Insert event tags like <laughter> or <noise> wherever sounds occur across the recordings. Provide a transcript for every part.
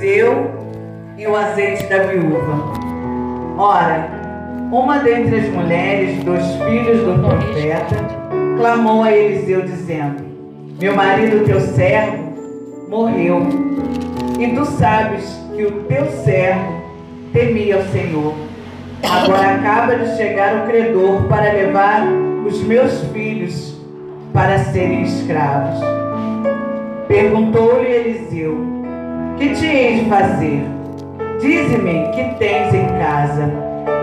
Eu e o azeite da viúva. Ora, uma dentre as mulheres dos filhos do profeta clamou a Eliseu, dizendo: Meu marido, teu servo, morreu, e tu sabes que o teu servo temia o Senhor. Agora acaba de chegar o credor para levar os meus filhos para serem escravos. Perguntou-lhe Eliseu: Que te hei de fazer? Dize-me que tens em casa.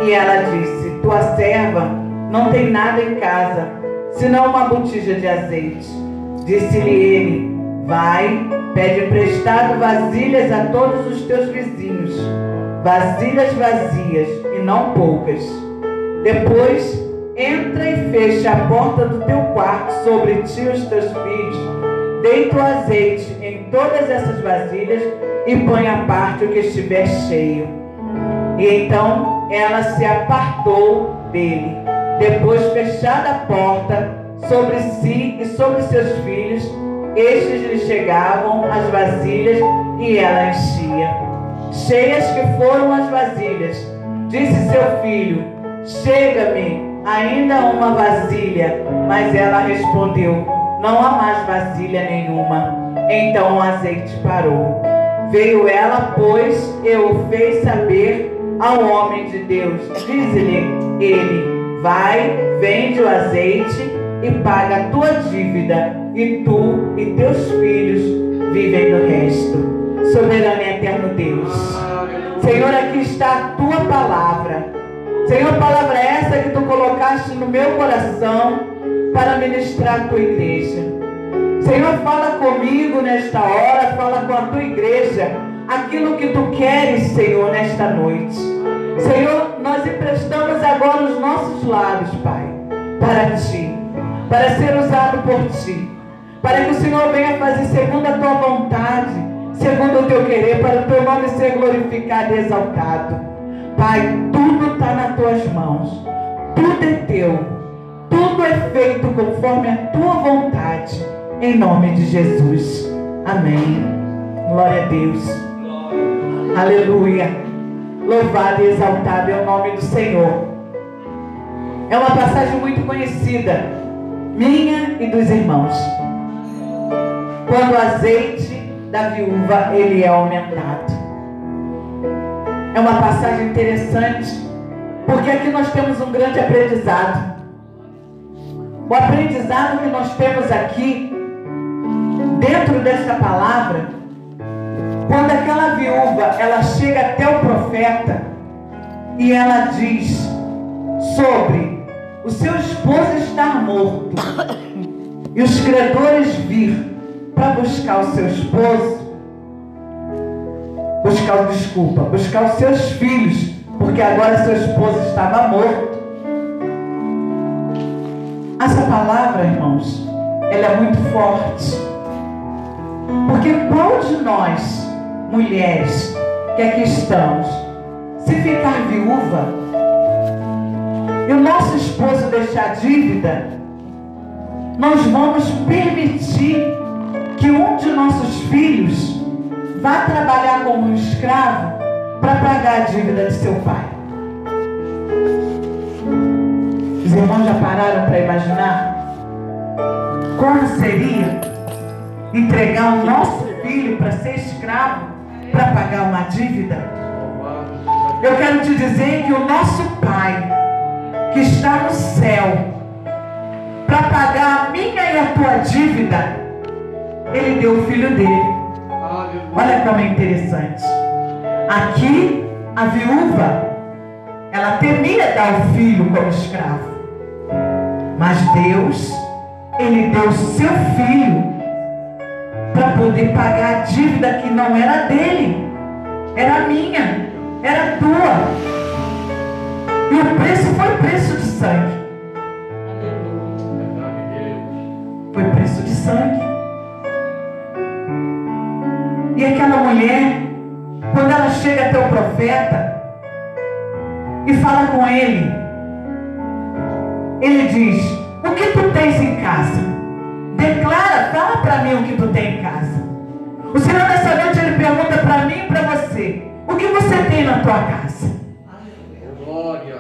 E ela disse: Tua serva não tem nada em casa, senão uma botija de azeite. Disse-lhe ele: Vai, pede emprestado vasilhas a todos os teus vizinhos, vasilhas vazias e não poucas. Depois entra e fecha a porta do teu quarto sobre ti e os teus filhos. Deita o azeite em todas essas vasilhas e põe a parte o que estiver cheio. E então ela se apartou dele. Depois, fechada a porta sobre si e sobre seus filhos, estes lhe chegavam as vasilhas e ela enchia. Cheias que foram as vasilhas, disse seu filho: Chega-me ainda uma vasilha. Mas ela respondeu: Não há mais vasilha nenhuma. Então o azeite parou. Veio ela, pois, e o fez saber ao homem de Deus. Diz-lhe ele: Vai, vende o azeite e paga a tua dívida, e tu e teus filhos vivem do resto. Soberano e eterno Deus. Senhor, aqui está a tua palavra. Senhor, palavra é essa que tu colocaste no meu coração para ministrar a tua igreja. Senhor, fala comigo nesta hora, fala com a tua igreja, aquilo que tu queres, Senhor, nesta noite. Senhor, nós emprestamos agora os nossos lábios, Pai, para ti, para ser usado por ti, para que o Senhor venha fazer segundo a tua vontade, segundo o teu querer, para o teu nome ser glorificado e exaltado. Pai, tudo está nas tuas mãos, tudo é teu, tudo é feito conforme a tua vontade, em nome de Jesus. Amém. Glória a Deus. Aleluia. Louvado e exaltado é o nome do Senhor. É uma passagem muito conhecida, minha e dos irmãos. Quando o azeite da viúva ele é aumentado. É uma passagem interessante, porque aqui nós temos um grande aprendizado. O aprendizado que nós temos aqui, dentro desta palavra, quando aquela viúva ela chega até o profeta e ela diz sobre o seu esposo estar morto <coughs> e os credores vir para buscar o seu esposo, buscar desculpa, buscar os seus filhos, porque agora seu esposo estava morto. Essa palavra, irmãos, ela é muito forte. Porque qual de nós, mulheres, que aqui estamos, se ficar viúva e o nosso esposo deixar dívida, nós vamos permitir que um de nossos filhos vá trabalhar como um escravo para pagar a dívida de seu pai. Os irmãos já pararam para imaginar como seria entregar o nosso filho para ser escravo para pagar uma dívida? Eu quero te dizer que o nosso pai, que está no céu, para pagar a minha e a tua dívida, ele deu o filho dele. Olha como é interessante. Aqui, a viúva, ela temia dar o filho como escravo. Mas Deus, Ele deu o seu filho para poder pagar a dívida que não era dele, era minha, era tua. E o preço foi preço de sangue. Foi preço de sangue. E aquela mulher, quando ela chega até o profeta e fala com ele, ele diz: O que tu tens em casa? Declara, fala para mim o que tu tens em casa. O Senhor nessa noite ele pergunta para mim e para na tua casa? Glória.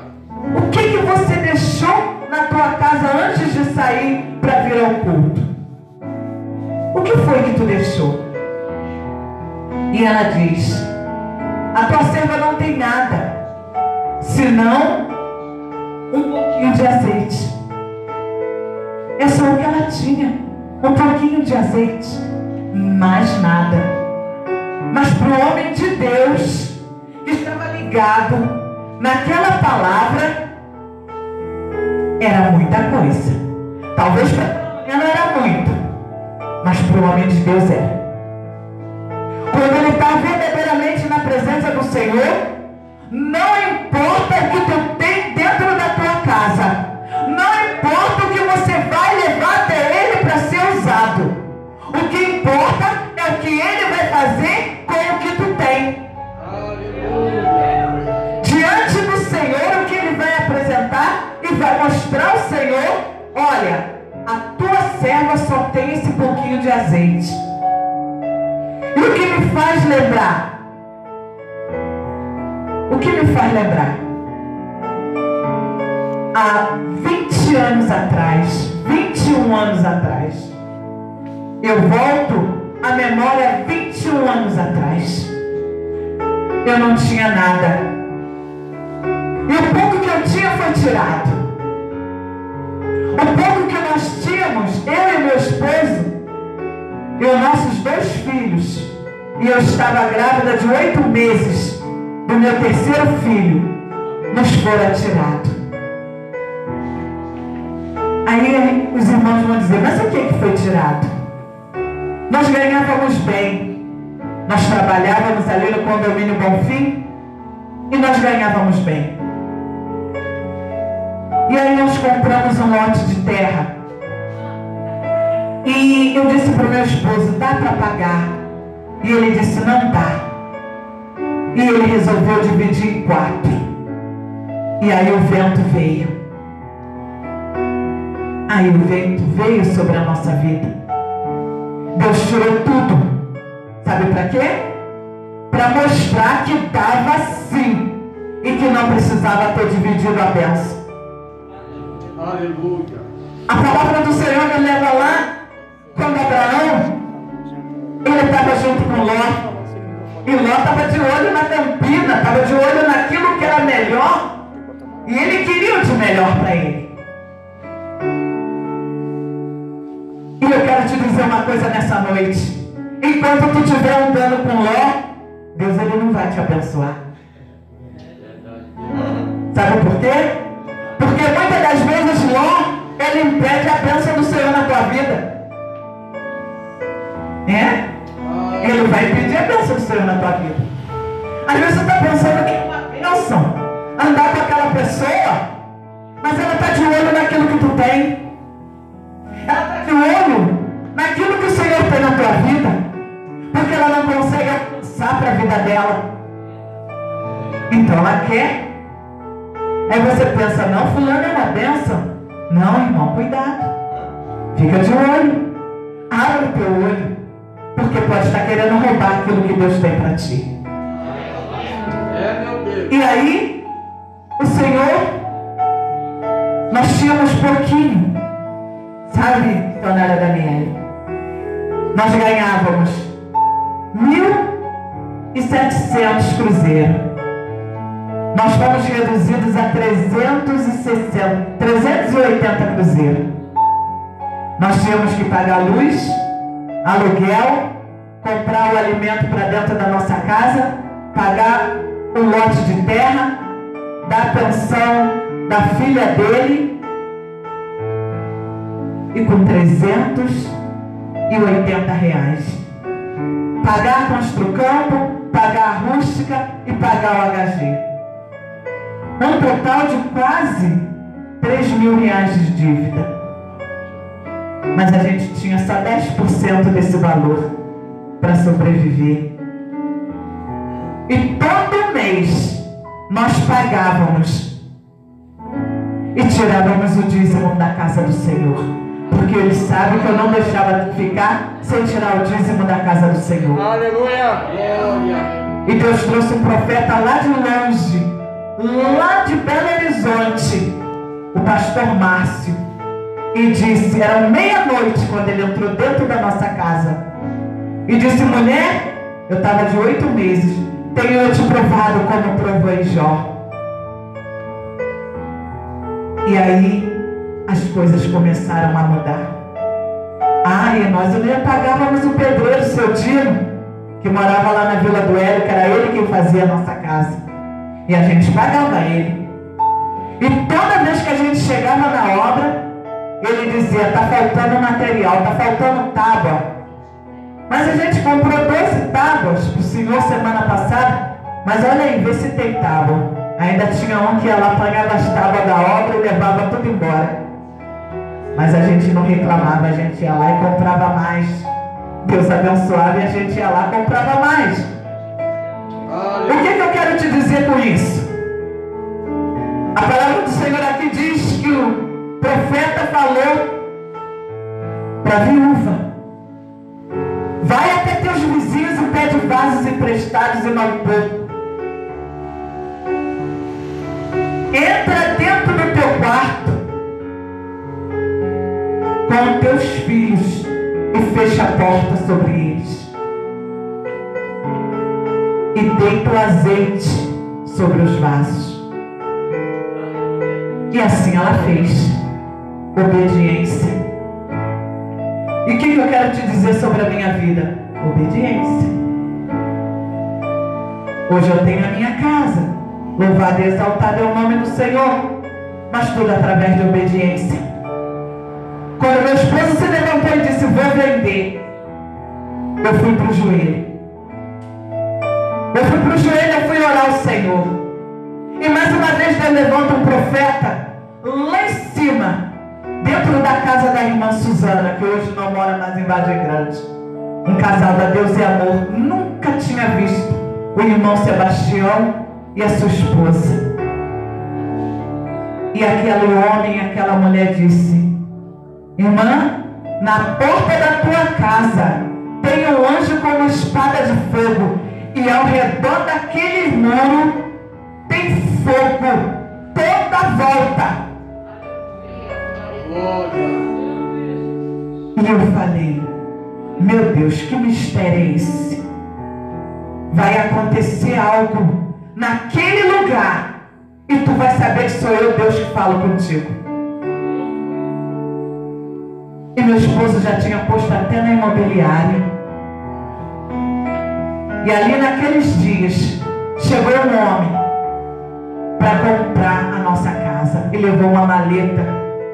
O que, que você deixou na tua casa antes de sair para vir ao culto? O que foi que tu deixou? E ela diz: A tua serva não tem nada, senão um pouquinho de azeite. É só o que ela tinha, um pouquinho de azeite, mais nada. Mas para o homem de Deus, que estava ligado naquela palavra, era muita coisa. Talvez para ela era muito, mas para o homem de Deus era. Quando ele está verdadeiramente na presença do Senhor, não importa o que tu tem dentro da tua casa, não importa o que você vai levar até ele o que ele vai fazer com o que tu tem. Diante do Senhor, o que ele vai apresentar e vai mostrar ao Senhor: olha, a tua serva só tem esse pouquinho de azeite. E o que me faz lembrar? O que me faz lembrar? Há 20 anos atrás, 21 anos atrás, eu volto à memória 21 anos atrás. Eu não tinha nada. E o pouco que eu tinha foi tirado. O pouco que nós tínhamos, eu e meu esposo, e os nossos dois filhos, e eu estava grávida de oito meses do meu terceiro filho, nos fora tirado. Aí os irmãos vão dizer, mas o que, que foi tirado? Nós ganhávamos bem. Nós trabalhávamos ali no condomínio Bonfim e nós ganhávamos bem. E aí nós compramos um lote de terra. E eu disse para o meu esposo, dá para pagar? E ele disse, não dá. E ele resolveu dividir em quatro. E aí o vento veio. Aí o vento veio sobre a nossa vida. Deus tirou tudo. Sabe para quê? Para mostrar que dava sim. E que não precisava ter dividido a bênção. Aleluia. A palavra do Senhor me leva lá quando Abraão ele estava junto com Ló. E Ló estava de olho na campina, estava de olho naquilo que era melhor. E ele queria o de melhor para ele. Eu quero te dizer uma coisa nessa noite. Enquanto tu estiver andando com Ló, Deus ele não vai te abençoar. Sabe por quê? Porque muitas das vezes Ló, ele impede a bênção do Senhor na tua vida. É? Ele vai impedir a bênção do Senhor na tua vida. Às vezes você está pensando que é uma bênção andar com aquela pessoa, mas ela está de olho naquilo que tu tem. Está de olho naquilo que o Senhor tem na tua vida, porque ela não consegue alcançar para a vida dela. Então ela quer. Aí você pensa, não, fulano é uma bênção. Não, irmão, cuidado. Fica de olho. Abre o teu olho. Porque pode estar querendo roubar aquilo que Deus tem para ti. E aí, o Senhor, nós tínhamos pouquinho. Sabe, Dona Daniela? Nós ganhávamos 1.700 cruzeiros. Nós fomos reduzidos a 360, 380 cruzeiros. Nós tínhamos que pagar luz, aluguel, comprar o alimento para dentro da nossa casa, pagar um lote de terra, dar pensão da filha dele e com 380 reais. Pagar Construcampo, pagar a rústica e pagar o HG. Um total de quase 3 mil reais de dívida. Mas a gente tinha só 10% desse valor para sobreviver. E todo mês nós pagávamos e tirávamos o dízimo da casa do Senhor. Porque ele sabe que eu não deixava de ficar sem tirar o dízimo da casa do Senhor. Aleluia. E Deus trouxe um profeta lá de longe, lá de Belo Horizonte, o pastor Márcio, e disse: era meia-noite quando ele entrou dentro da nossa casa, e disse: mulher, eu estava de oito meses, tenho eu te provado como provou em Jó. E aí as coisas começaram a mudar. Ah, e nós ainda pagávamos o pedreiro, seu Dino, que morava lá na Vila do Hélio, que era ele quem fazia a nossa casa. E a gente pagava ele. E toda vez que a gente chegava na obra, ele dizia, está faltando material, está faltando tábua. Mas a gente comprou 12 tábuas para o senhor semana passada, mas olha aí, vê se tem tábua. Ainda tinha um que ia lá, pagava as tábuas da obra e levava tudo embora. Mas a gente não reclamava, a gente ia lá e comprava mais. Deus abençoava e a gente ia lá e comprava mais. O que, que eu quero te dizer com isso? A palavra do Senhor aqui diz que o profeta falou para a viúva: Vai até teus vizinhos e pede vasos emprestados e não pouco. Entra dentro com teus filhos e fecha a porta sobre eles. E deita o azeite sobre os vasos. E assim ela fez. Obediência. E o que eu quero te dizer sobre a minha vida? Obediência. Hoje eu tenho a minha casa. Louvado e exaltado é o nome do Senhor. Mas tudo através de obediência. Quando meu esposo se levantou e disse, vou vender, eu fui para o joelho. Eu fui para o joelho, eu fui orar ao Senhor. E mais uma vez Deus levanta um profeta lá em cima, dentro da casa da irmã Suzana, que hoje não mora mais em Vargem Grande. Um casal da Deus e amor. Nunca tinha visto o irmão Sebastião e a sua esposa. E aquele homem, aquela mulher disse: Irmã, na porta da tua casa tem um anjo com uma espada de fogo, e ao redor daquele muro tem fogo toda volta. E eu falei, meu Deus, que mistério é esse? Vai acontecer algo naquele lugar e tu vai saber que sou eu, Deus, que falo contigo. E meu esposo já tinha posto até na imobiliária. E ali naqueles dias chegou um homem para comprar a nossa casa e levou uma maleta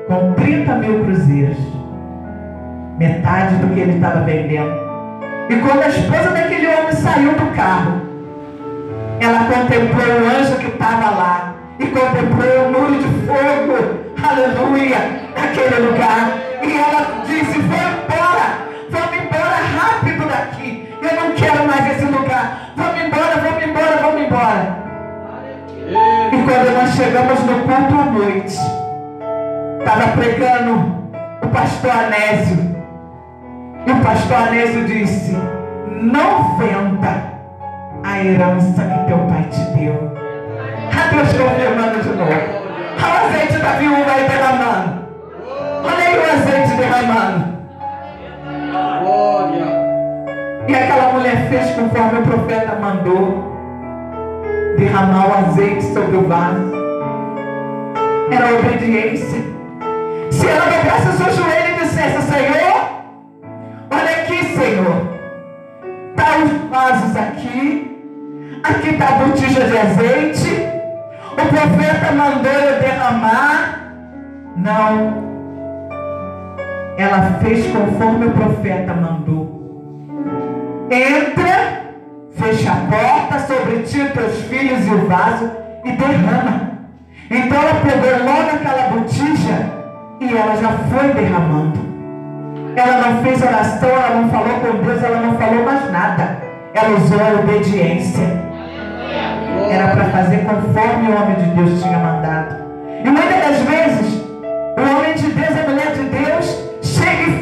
com 30 mil cruzeiros. Metade do que ele estava vendendo. E quando a esposa daquele homem saiu do carro, ela contemplou o anjo que estava lá e contemplou o muro de fogo, aleluia, naquele lugar. E ela disse: Vou embora, vamos embora rápido daqui. Eu não quero mais esse lugar. Vamos embora, vamos embora, vamos embora. E quando nós chegamos no culto à noite, estava pregando o pastor Anésio. E o pastor Anésio disse: Não venda a herança que teu pai te deu. A Deus confirmando de novo. Olha o azeite da viúva aí derramando. Olha aí o azeite derramando. Glória. E aquela mulher fez conforme o profeta mandou. Derramar o azeite sobre o vaso. Era obediência. Se ela dobrasse o seu joelho e dissesse, Senhor, olha aqui, Senhor. Está os vasos aqui. Aqui está a botija de azeite. O profeta mandou eu derramar. Não. Ela fez conforme o profeta mandou. Entra, fecha a porta sobre ti, teus filhos e o vaso e derrama. Então ela pegou logo aquela botija e ela já foi derramando. Ela não fez oração, ela não falou com Deus, ela não falou mais nada. Ela usou a obediência. Era para fazer conforme o homem de Deus tinha mandado. E muitas das vezes, o homem de Deus, a mulher de Deus,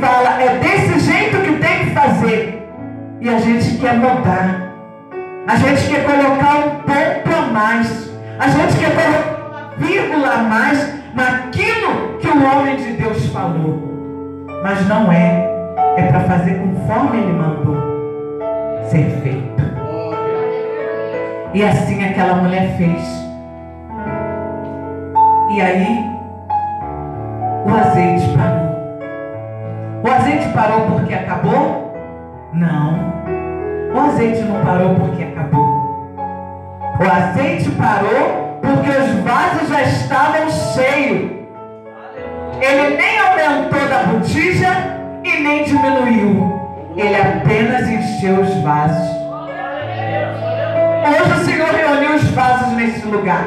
fala, é desse jeito que tem que fazer. E a gente quer mudar. A gente quer colocar um ponto a mais. A gente quer colocar uma vírgula a mais naquilo que o homem de Deus falou. Mas não é. É para fazer conforme ele mandou ser feito. E assim aquela mulher fez. E aí o azeite O azeite parou porque acabou? Não. O azeite não parou porque acabou. O azeite parou porque os vasos já estavam cheios. Ele nem aumentou da botija e nem diminuiu. Ele apenas encheu os vasos. Hoje o Senhor reuniu os vasos nesse lugar.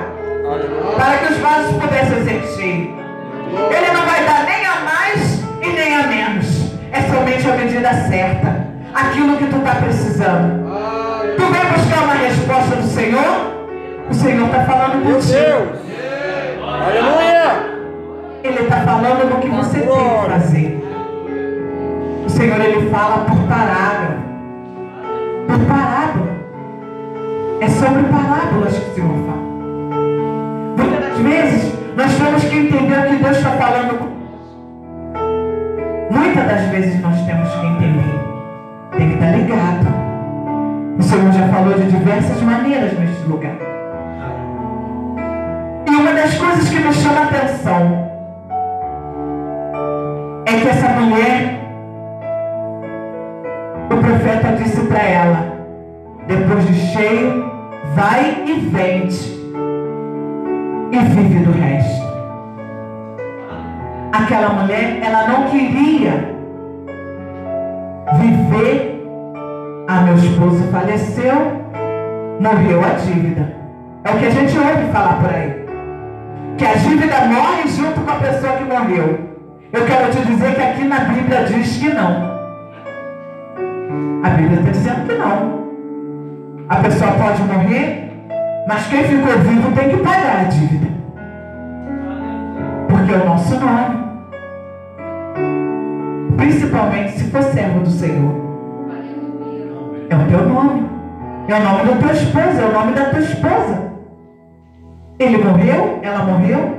Para que os vasos pudessem ser cheios. Ele não vai dar nem a mais e nem a menos. É somente a medida certa. Aquilo que tu está precisando. Tu vem buscar uma resposta do Senhor? O Senhor está falando Meu contigo. Deus! Aleluia! Ele está falando do que você tem que fazer. O Senhor ele fala por parágrafo. Por parábola. É sobre parábolas que o Senhor fala. Muitas das vezes nós temos que entender o que Deus está falando. Muitas das vezes nós temos que entender. Tem que estar ligado. O Senhor já falou de diversas maneiras neste lugar. E uma das coisas que me chama a atenção é que essa mulher, o profeta disse para ela, depois de cheio, vai e vende e vive do resto. Aquela mulher, ela não queria viver. Ah, meu esposo faleceu, morreu a dívida. É o que a gente ouve falar por aí. Que a dívida morre junto com a pessoa que morreu. Eu quero te dizer que aqui na Bíblia diz que não. A Bíblia está dizendo que não. A pessoa pode morrer, mas quem ficou vivo tem que pagar a dívida. Porque é o nosso nome. Principalmente se for servo do Senhor. É o teu nome. É o nome da tua esposa, é o nome da tua esposa. Ele morreu, ela morreu,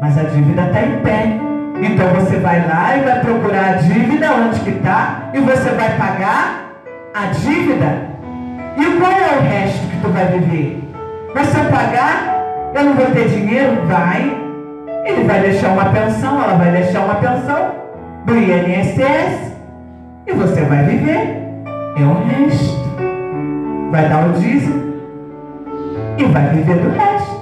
mas a dívida está em pé. Então você vai lá e vai procurar a dívida onde que está e você vai pagar a dívida. E qual é o resto que tu vai viver? Mas se eu pagar, eu não vou ter dinheiro? Vai. Ele vai deixar uma pensão, ela vai deixar uma pensão do INSS e você vai viver. É o resto. Vai dar o dízimo e vai viver do resto.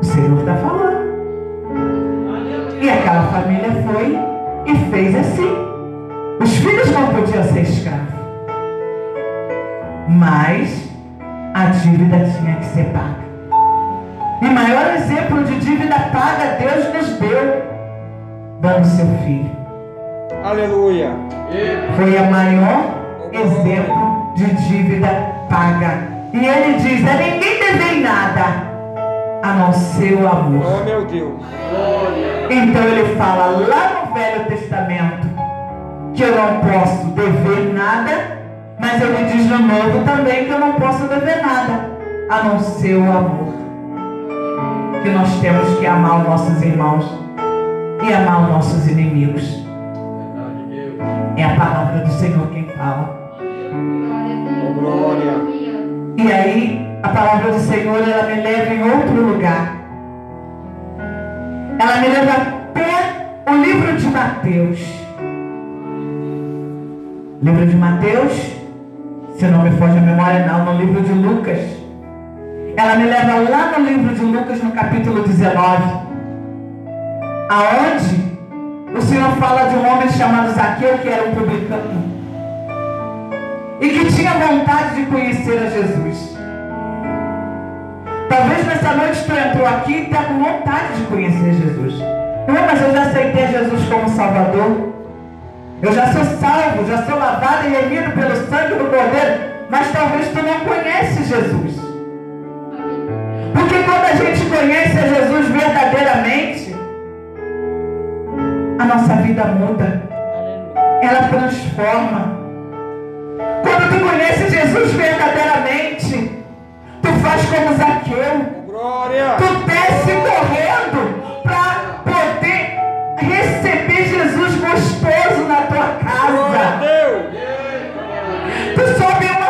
O Senhor está falando. E aquela família foi e fez assim. Os filhos não podiam ser escravos. Mas a dívida tinha que ser paga. E maior exemplo de dívida paga Deus nos deu, dando seu filho. Aleluia! Foi a maior exemplo de dívida paga. E ele diz: a ninguém devei nada, a não ser o amor. Oh meu Deus! Então ele fala lá no Velho Testamento que eu não posso dever nada, mas ele diz no Novo também que eu não posso dever nada, a não ser o amor. Que nós temos que amar os nossos irmãos e amar os nossos inimigos. É a palavra do Senhor quem fala. Oh glória! E aí, a palavra do Senhor, ela me leva em outro lugar. Ela me leva até o livro de Mateus. Livro de Mateus, se não me foge a memória, não, no livro de Lucas. Ela me leva lá no livro de Lucas, no capítulo 19, aonde o Senhor fala de um homem chamado Zaqueu, que era um publicano e que tinha vontade de conhecer a Jesus. Talvez nessa noite tu entrou aqui e está com vontade de conhecer Jesus. Não, mas eu já aceitei Jesus como Salvador. Eu já sou salvo, já sou lavado e remido pelo sangue do Cordeiro. Mas talvez tu não conhece Jesus. Porque quando a gente conhece a Jesus verdadeiramente, a nossa vida muda. Ela transforma. Quando tu conhece Jesus verdadeiramente, tu faz como Zaqueu. Glória. Tu desce correndo para poder receber Jesus gostoso na tua Glória a casa. Deus. Tu sobe uma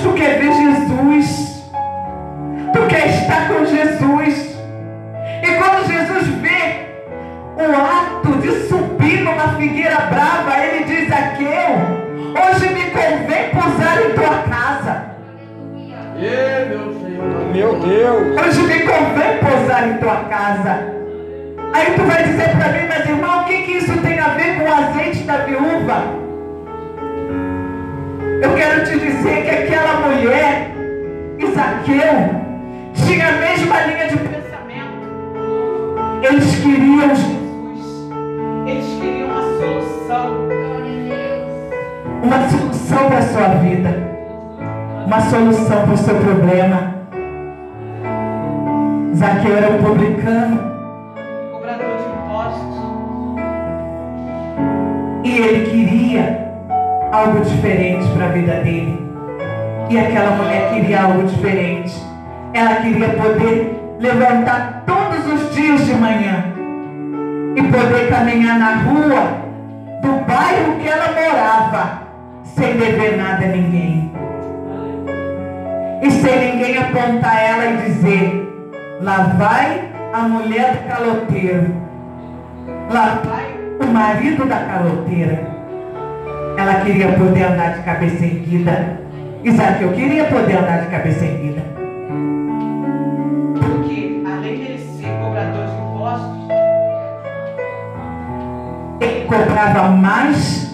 Mas tu quer ver Jesus, tu quer estar com Jesus. E quando Jesus vê o ato de subir numa figueira brava, ele diz: Aqueu, hoje me convém pousar em tua casa. Meu Deus. Hoje me convém pousar em tua casa. Aí tu vai dizer para mim, mas irmão, o que, que isso tem a ver com o azeite da viúva? Eu quero te dizer que aquela mulher, Isaqueu, tinha a mesma linha de pensamento. Eles queriam Jesus. Eles queriam uma solução. Uma solução para a sua vida. Uma solução para o seu problema. Zaqueu era um publicano. Cobrador de impostos. E ele queria algo diferente para a vida dele. E aquela mulher queria algo diferente. Ela queria poder levantar todos os dias de manhã e poder caminhar na rua do bairro que ela morava sem dever nada a ninguém. E sem ninguém apontar ela e dizer: lá vai a mulher do caloteiro, lá vai o marido da caloteira. Ela queria poder andar de cabeça erguida. Isaac, eu queria poder andar de cabeça erguida. Porque, além dele ser cobrador de impostos, ele cobrava mais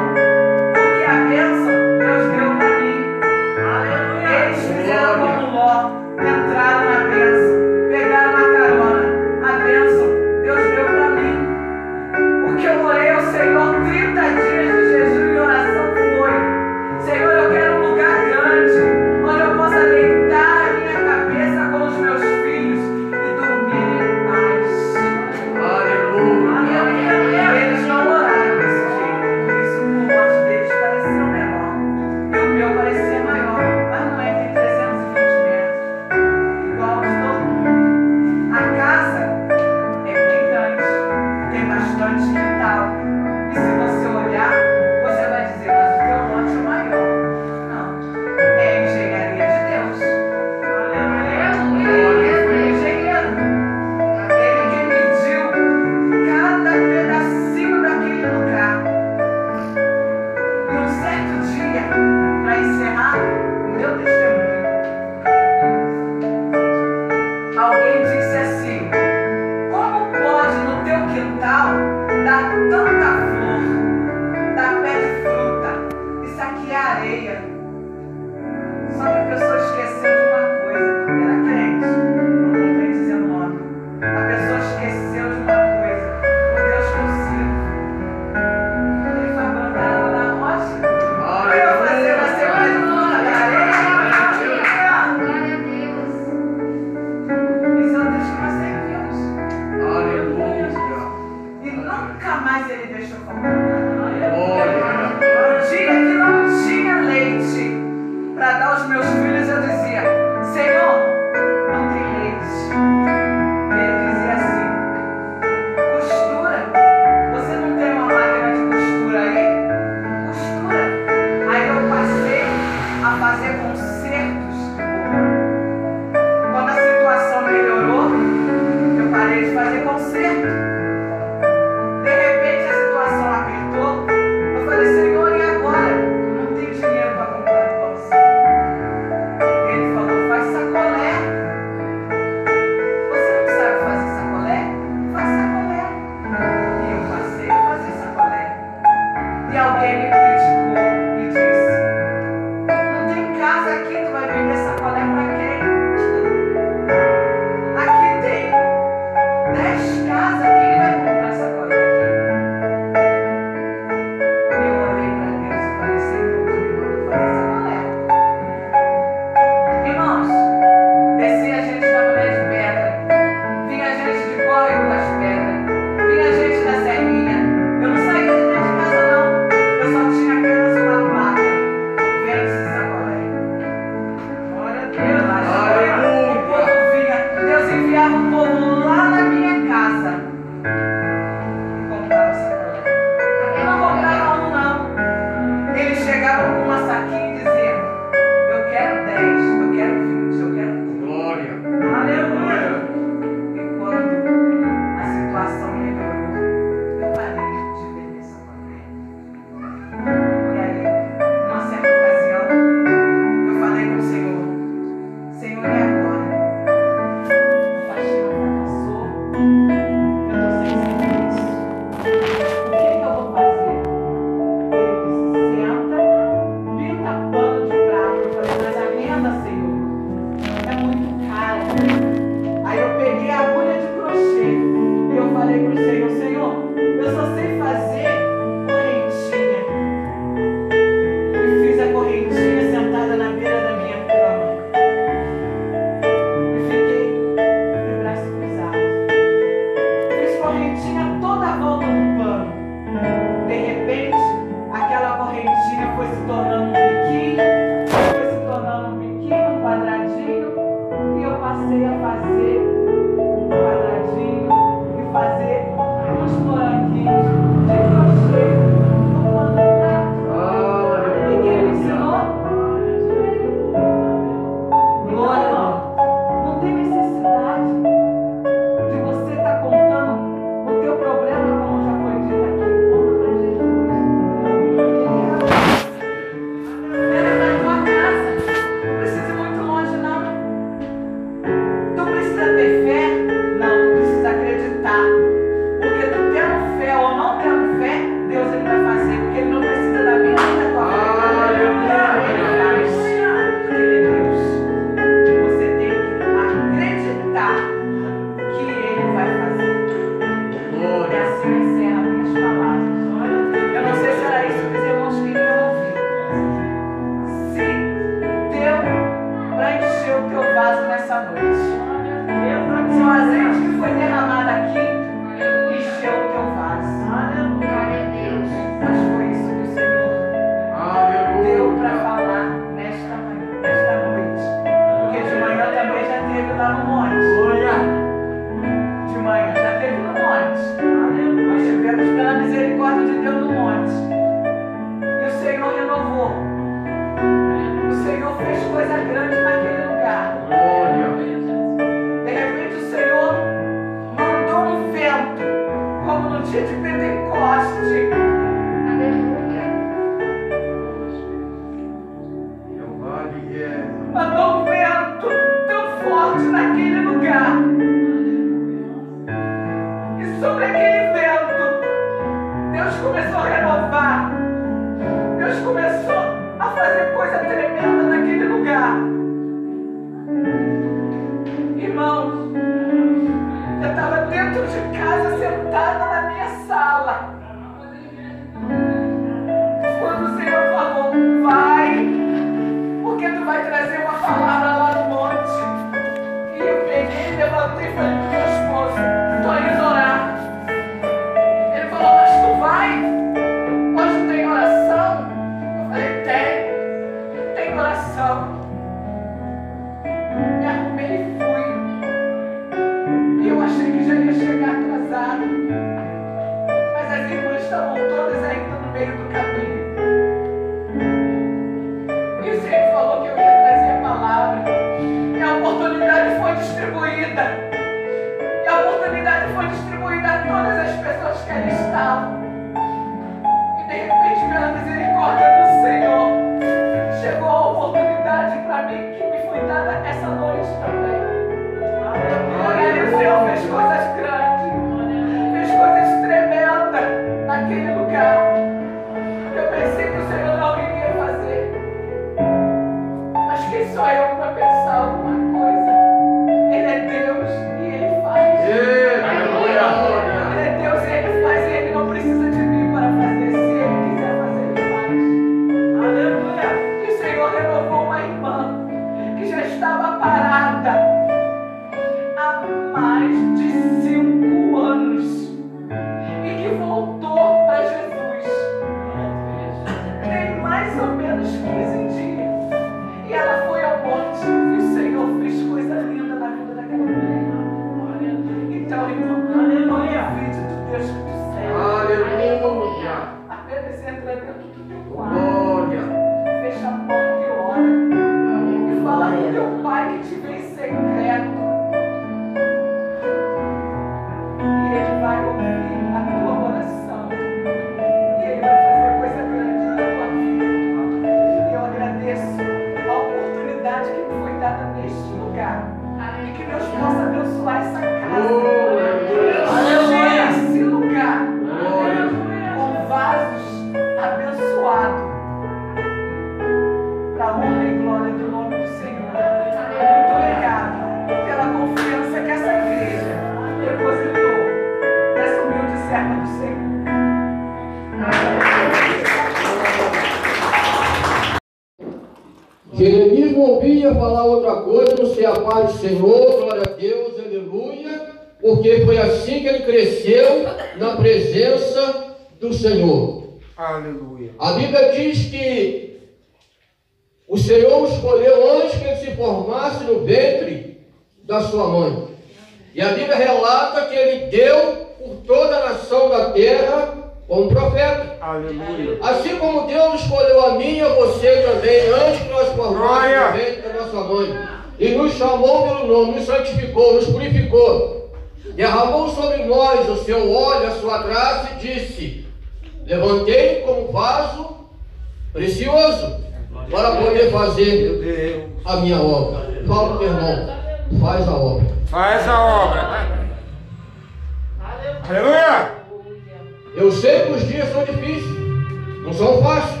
Não são fáceis.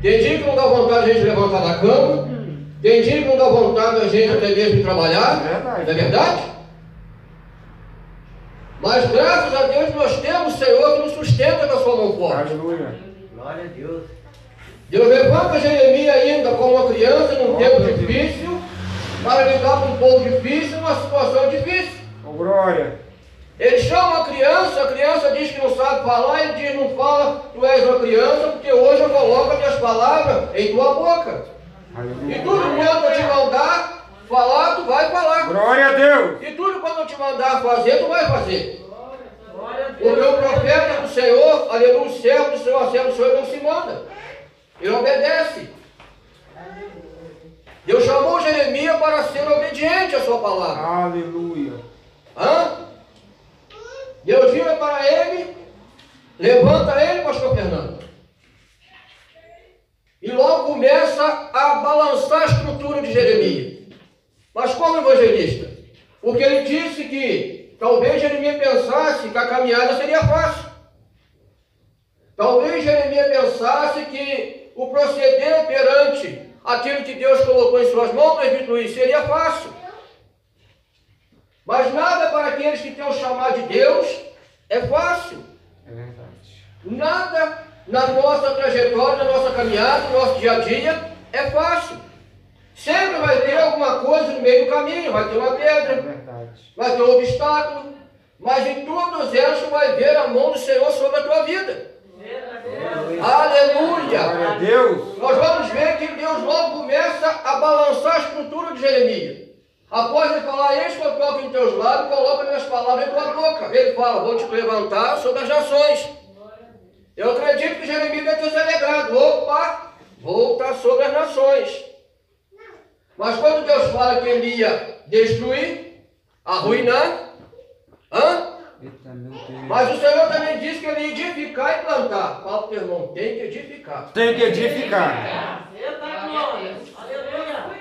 Tem dia que não dá vontade de a gente levantar da cama. Tem dia que não dá vontade a gente até mesmo trabalhar. É verdade. É verdade? Mas graças a Deus nós temos o Senhor que nos sustenta com a sua mão forte. Aleluia. Glória a Deus. Deus levanta Jeremias ainda como uma criança num Glória tempo difícil, para lidar com um povo difícil, numa situação difícil. Glória. Ele chama a criança, a criança diz que não sabe falar, ele diz, não fala, tu és uma criança, porque hoje eu coloco as minhas palavras em tua boca. E tudo quanto eu te mandar falar, tu vai falar. Glória a Deus! E tudo quanto eu te mandar fazer, tu vai fazer. O o profeta do Senhor, aleluia, o servo do Senhor, servo do Senhor não se manda. Ele obedece. Deus chamou Jeremias para ser obediente à sua palavra. Aleluia. Hã? Deus vira para ele, levanta ele, pastor Fernando. E logo começa a balançar a estrutura de Jeremias. Mas como evangelista? Porque ele disse que talvez Jeremias pensasse que a caminhada seria fácil. Talvez Jeremias pensasse que o proceder perante aquilo que Deus colocou em suas mãos, presbítero Luiz, seria fácil. Mas nada para aqueles que têm o chamado de Deus é fácil. É verdade. Nada na nossa trajetória, na nossa caminhada, no nosso dia a dia é fácil. Sempre vai ter alguma coisa no meio do caminho, vai ter uma É pedra, verdade. vai ter um obstáculo, mas em todos eles tu vai ver a mão do Senhor sobre a tua vida. Aleluia! Glória a Deus. Nós vamos ver que Deus logo começa a balançar a estrutura de Jeremias. Após ele falar, eis que eu toco em teus lábios, coloca minhas palavras em tua boca. Ele fala, vou te levantar sobre as nações. Eu acredito que Jeremias deve ter se alegrado. Vou estar sobre as nações. Mas quando Deus fala que ele ia destruir, arruinar, hã? Meu. Mas o Senhor também disse que ele ia edificar e plantar. Fala para o teu irmão, tem que edificar. Tem que edificar.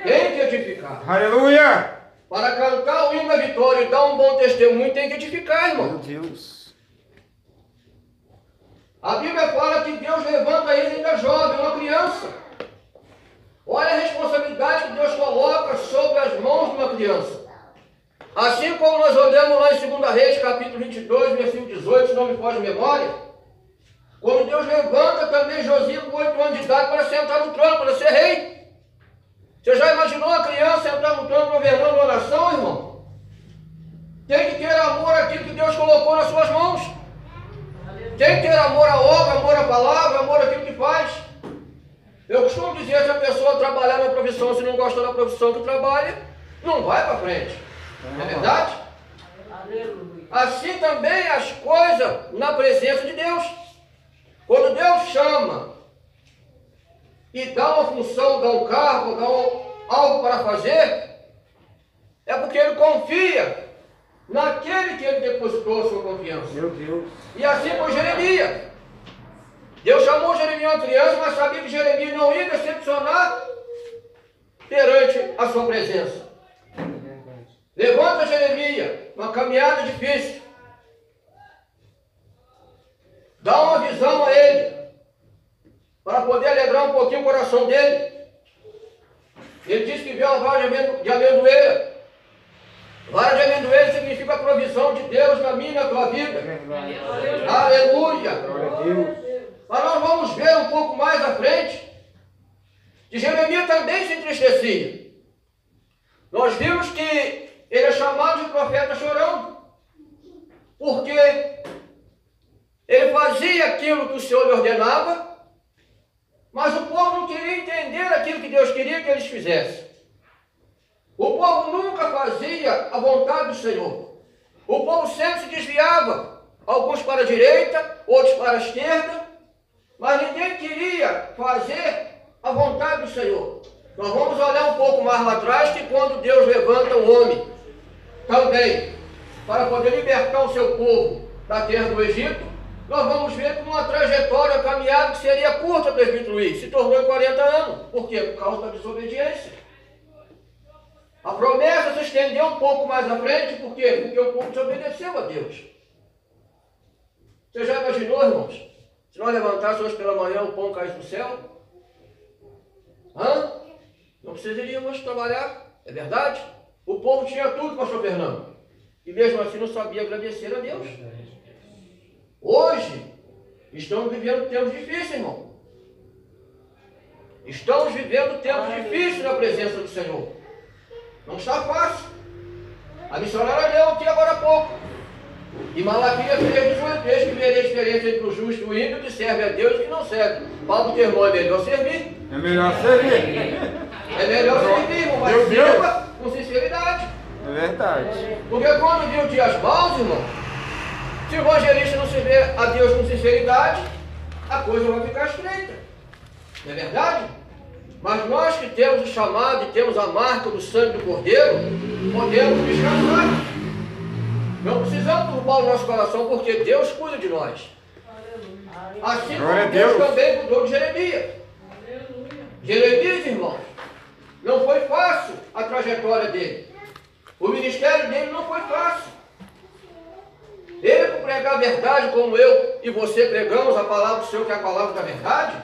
Tem que edificar. Aleluia. Para cantar o hino da vitória e dar um bom testemunho, tem que edificar, Meu irmão. Deus. A Bíblia fala que Deus levanta ele ainda jovem, uma criança. Olha a responsabilidade que Deus coloca sobre as mãos de uma criança. Assim como nós olhamos lá em 2 Reis, capítulo 22, versículo 18, se não me foge a memória, quando Deus levanta também Josias com 8 anos de idade para sentar no trono, para ser rei. Você já imaginou uma criança sentar no trono governando uma nação, irmão? Tem que ter amor àquilo que Deus colocou nas suas mãos. Tem que ter amor à obra, amor à palavra, amor àquilo que faz. Eu costumo dizer se a pessoa trabalhar na profissão, se não gosta da profissão que trabalha, não vai para frente. Não é verdade? Aleluia. Assim também as coisas na presença de Deus. Quando Deus chama e dá uma função, dá um cargo, dá um- algo para fazer, é porque ele confia naquele que ele depositou a sua confiança. Meu Deus. E assim foi Jeremias. Deus chamou Jeremias uma criança, mas sabia que Jeremias não ia decepcionar perante a sua presença. Levanta Jeremias, uma caminhada difícil. Dá uma visão a ele, para poder alegrar um pouquinho o coração dele. Ele diz que vê uma vara de amendo- de amendoeira. Vara de amendoeira significa a provisão de Deus na minha e na tua vida. Aleluia! A. Mas nós vamos ver um pouco mais à frente que Jeremias também se entristecia. Nós vimos que ele é chamado de profeta chorão, porque ele fazia aquilo que o Senhor lhe ordenava, mas o povo não queria entender aquilo que Deus queria que eles fizessem. O povo nunca fazia a vontade do Senhor. O povo sempre se desviava, alguns para a direita, outros para a esquerda, mas ninguém queria fazer a vontade do Senhor. Nós vamos olhar um pouco mais lá atrás, que quando Deus levanta um homem também para poder libertar o seu povo da terra do Egito, nós vamos ver que uma trajetória, uma caminhada que seria curta, presbítero Luiz, se tornou em 40 anos. Por quê? Por causa da desobediência. A promessa se estendeu um pouco mais à frente, por quê? Porque o povo desobedeceu a Deus. Você já imaginou, irmãos? Se nós levantássemos hoje pela manhã o pão caísse do céu? Hã? Não precisaríamos trabalhar, é verdade? O povo tinha tudo, pastor Fernando. E mesmo assim não sabia agradecer a Deus. Hoje, estamos vivendo tempos difíceis, irmão. Estamos vivendo tempos difíceis na presença do Senhor. Não está fácil. A missionária leu aqui agora há pouco. E Malaquias 3, 18, eis que verei a diferença entre o justo e o ímpio, que serve a Deus e que não serve. Teu irmão, é melhor servir. É melhor servir. É melhor servir, irmão, mas Meu Deus. sirva com sinceridade. É verdade. Porque quando viu dias maus, irmão, se o evangelista não servir a Deus com sinceridade, a coisa vai ficar estreita. Não é verdade? Mas nós que temos o chamado e temos a marca do sangue do Cordeiro, podemos descansar. Não precisamos turbar o nosso coração, porque Deus cuida de nós. Assim como Deus Deus. também cuidou de Jeremias. Jeremias, irmãos, não foi fácil a trajetória dele. O ministério dele não foi fácil. Ele, por pregar a verdade, como eu e você pregamos a palavra do Senhor, que é a palavra da verdade,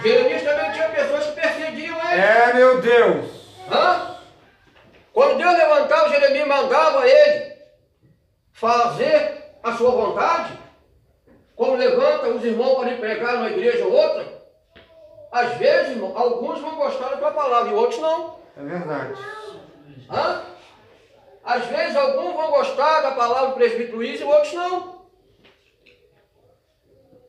Jeremias também tinha pessoas que perseguiam ele. É, meu Deus. Hã? Quando Deus levantava, Jeremias mandava ele fazer a sua vontade, como levanta os irmãos para ir pregar numa igreja ou outra, às vezes, irmão, alguns vão gostar da tua palavra e outros não. É verdade. Hã? Às vezes alguns vão gostar da palavra do presbítero Luiz e outros não.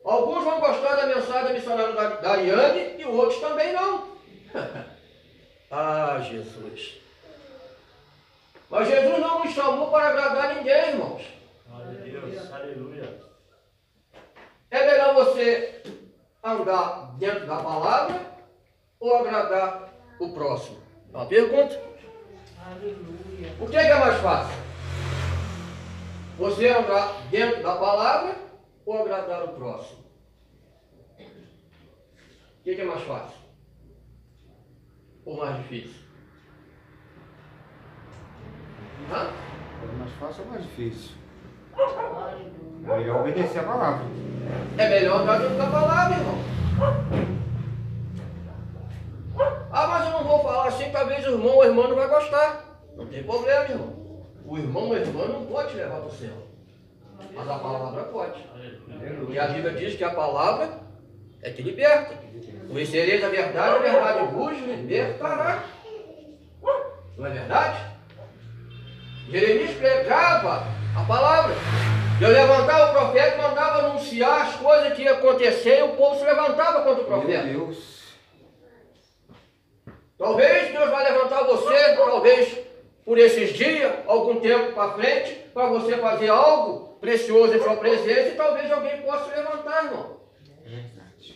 Alguns vão gostar da mensagem da missionária da, da Ariane e outros também não. <laughs> ah, Jesus. Mas Jesus não nos chamou para agradar ninguém, irmãos. Deus, aleluia. É melhor você andar dentro da palavra ou agradar o próximo? É Uma pergunta. Aleluia. O que é, que é mais fácil? Você andar dentro da palavra ou agradar o próximo? O que é, que é mais fácil? Ou mais difícil? Hã? É mais fácil ou mais difícil? Aleluia. É melhor obedecer a palavra. É melhor andar da palavra, irmão. Ah, mas eu não vou falar assim, talvez o irmão ou a irmã não vai gostar. Não tem problema, irmão. O irmão ou a irmã não pode levar para o céu. Mas a palavra pode. E a Bíblia diz que a palavra é que liberta. Conhecereis a verdade, a verdade vos libertará. Não é verdade? Jeremias pregava a palavra. Eu levantava o profeta e mandava anunciar as coisas que iam acontecer e o povo se levantava contra o profeta. Meu Deus. Talvez Deus vai levantar você, talvez por esses dias, algum tempo para frente, para você fazer algo precioso em sua presença e talvez alguém possa se levantar, irmão.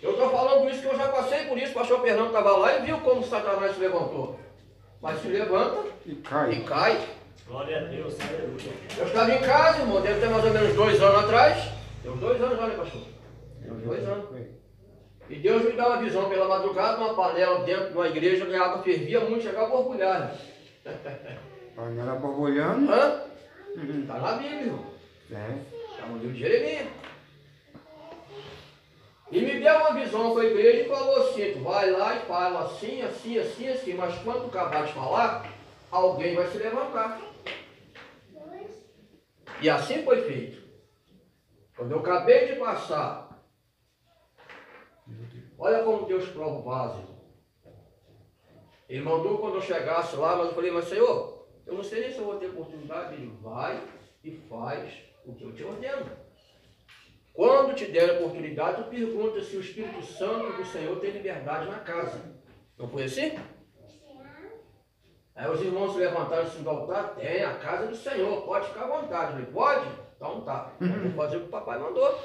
Eu estou falando isso que eu já passei por isso, o pastor Fernando estava lá e viu como Satanás se levantou. Mas se levanta E e cai. Glória a Deus, aleluia. Eu estava em casa, irmão, deve ter mais ou menos dois anos atrás. Tem uns dois anos, olha, pastor. Tem uns dois anos. E Deus me dá uma visão pela madrugada, uma panela dentro de uma igreja, onde a água fervia muito, chegava a borbulhar. Panela <laughs> borbulhando. Hã? Uhum. Está na Bíblia, irmão. É. Está no livro de Jeremias. E me deu uma visão com a igreja e falou assim, tu vai lá e fala assim, assim, assim, assim, mas quando tu acabar de falar, alguém vai se levantar. E assim foi feito. Quando eu acabei de passar, olha como Deus prova o vaso. Ele mandou quando eu chegasse lá, mas eu falei, mas Senhor, eu não sei nem se eu vou ter oportunidade. Ele vai e faz o que eu te ordeno. Quando te der a oportunidade, tu pergunta se o Espírito Santo do Senhor tem liberdade na casa. Não foi assim? Aí os irmãos se levantaram assim do altar, tem a casa do Senhor, pode ficar à vontade. Eu falei, pode? Então tá. Vou fazer o que o papai mandou.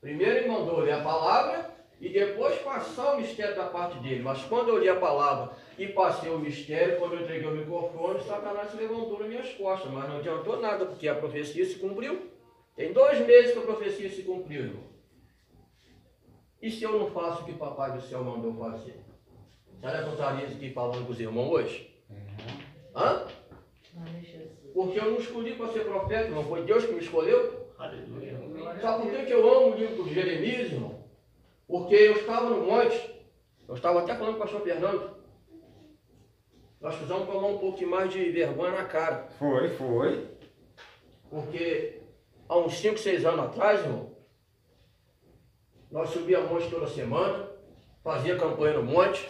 Primeiro ele mandou ler a palavra e depois passar o mistério da parte dele. Mas quando eu li a palavra e passei o mistério, quando eu entreguei o microfone, Satanás se levantou nas minhas costas. Mas não adiantou nada, porque a profecia se cumpriu. Tem dois meses que a profecia se cumpriu, irmão. E se eu não faço o que o papai do céu mandou fazer? Será que eu estaria aqui falando com os irmãos hoje? Hã? Porque eu não escolhi para ser profeta, não foi Deus que me escolheu. Aleluia. Sabe por que que eu amo o livro de Jeremias, irmão? Porque eu estava no monte, eu estava até falando com o pastor Fernando, nós precisamos tomar um pouco mais de vergonha na cara. Foi, foi. Porque há uns 5, 6 anos atrás, irmão, nós subíamos monte toda semana, fazia campanha no monte,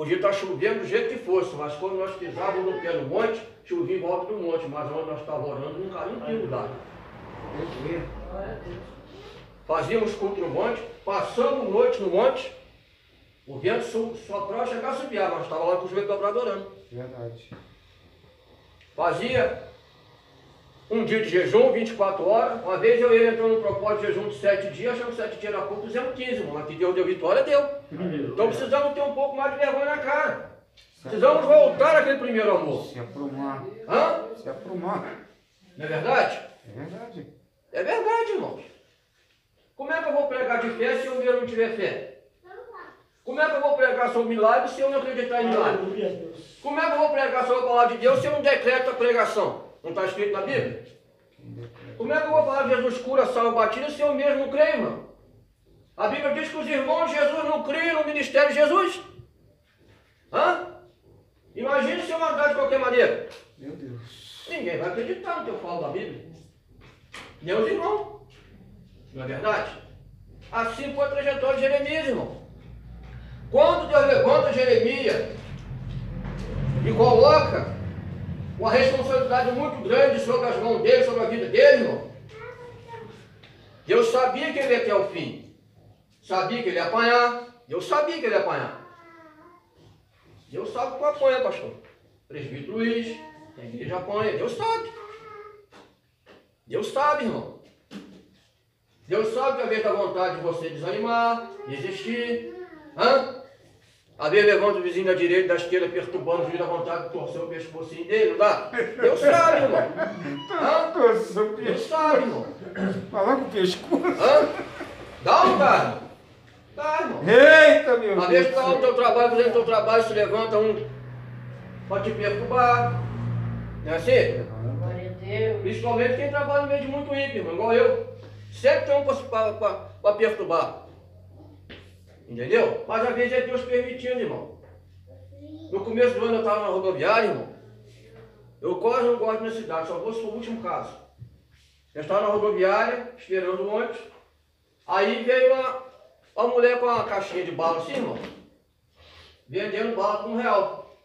podia estar chovendo do jeito que fosse, mas quando nós pisávamos no pé no monte, chovia em volta do monte, mas onde nós estávamos orando não caiu um pingo d'água. Fazíamos culto no monte, passamos noite no monte, o vento so- soprava, chegava a subir, mas estava lá com os joelhos dobrados orando. Verdade. Fazia um dia de jejum, 24 horas. Uma vez eu e ele entrou num propósito de jejum de 7 dias, achamos 7 dias era pouco, fizemos 15, irmão. Mas que Deus deu vitória, deu. Então precisamos ter um pouco mais de vergonha na cara. Precisamos voltar àquele primeiro amor. Se aprumar. Hã? Se aprumar. Não é verdade? É verdade. É verdade, irmãos. Como é que eu vou pregar de fé se eu mesmo não tiver fé? Como é que eu vou pregar sobre milagre se eu não acreditar em milagre? Como é que eu vou pregar sobre a palavra de Deus se eu não decreto a pregação? Não está escrito na Bíblia? Como é que eu vou falar que Jesus cura, salva, batiza se eu mesmo não creio, irmão? A Bíblia diz que os irmãos de Jesus não criam no ministério de Jesus. Hã? Imagine se eu mandar de qualquer maneira. Meu Deus. Ninguém vai acreditar no que eu falo da Bíblia. Nem os irmãos. Não é verdade? Assim foi a trajetória de Jeremias, irmão. Quando Deus levanta Jeremias e coloca uma responsabilidade muito grande sobre as mãos dele, sobre a vida dele, irmão. Deus sabia que ele ia até o fim. Sabia que ele ia apanhar. Deus sabia que ele ia apanhar. Deus sabe que apanha, pastor. Presbítero Luiz, a igreja apanha. Deus sabe. Deus sabe, irmão. Deus sabe que às vezes dá vontade de você desanimar, desistir. Hã? Às vezes levanta o vizinho da direita da esquerda perturbando, o juiz dá vontade de torcer o pescocinho dele, não dá? Deus sabe, irmão. <laughs> Hã? O Deus pescoço. sabe, irmão. Falar com o pescoço. Hã? Dá ou não dá? Dá, irmão. Eita, meu Às vezes Deus. está no teu trabalho, fazendo teu trabalho, se levanta um para te perturbar. Não é assim? Glória a Deus. Principalmente quem trabalha no meio de muito ímpio, irmão, igual eu. Sempre tem um para perturbar. Entendeu? Mas às vezes é Deus permitindo, irmão. No começo do ano eu estava na rodoviária, irmão. Eu quase não gosto da minha cidade, só vou se for o último caso. Eu estava na rodoviária, esperando o ônibus. Aí veio uma, uma mulher com uma caixinha de bala assim, irmão. Vendendo bala por um real.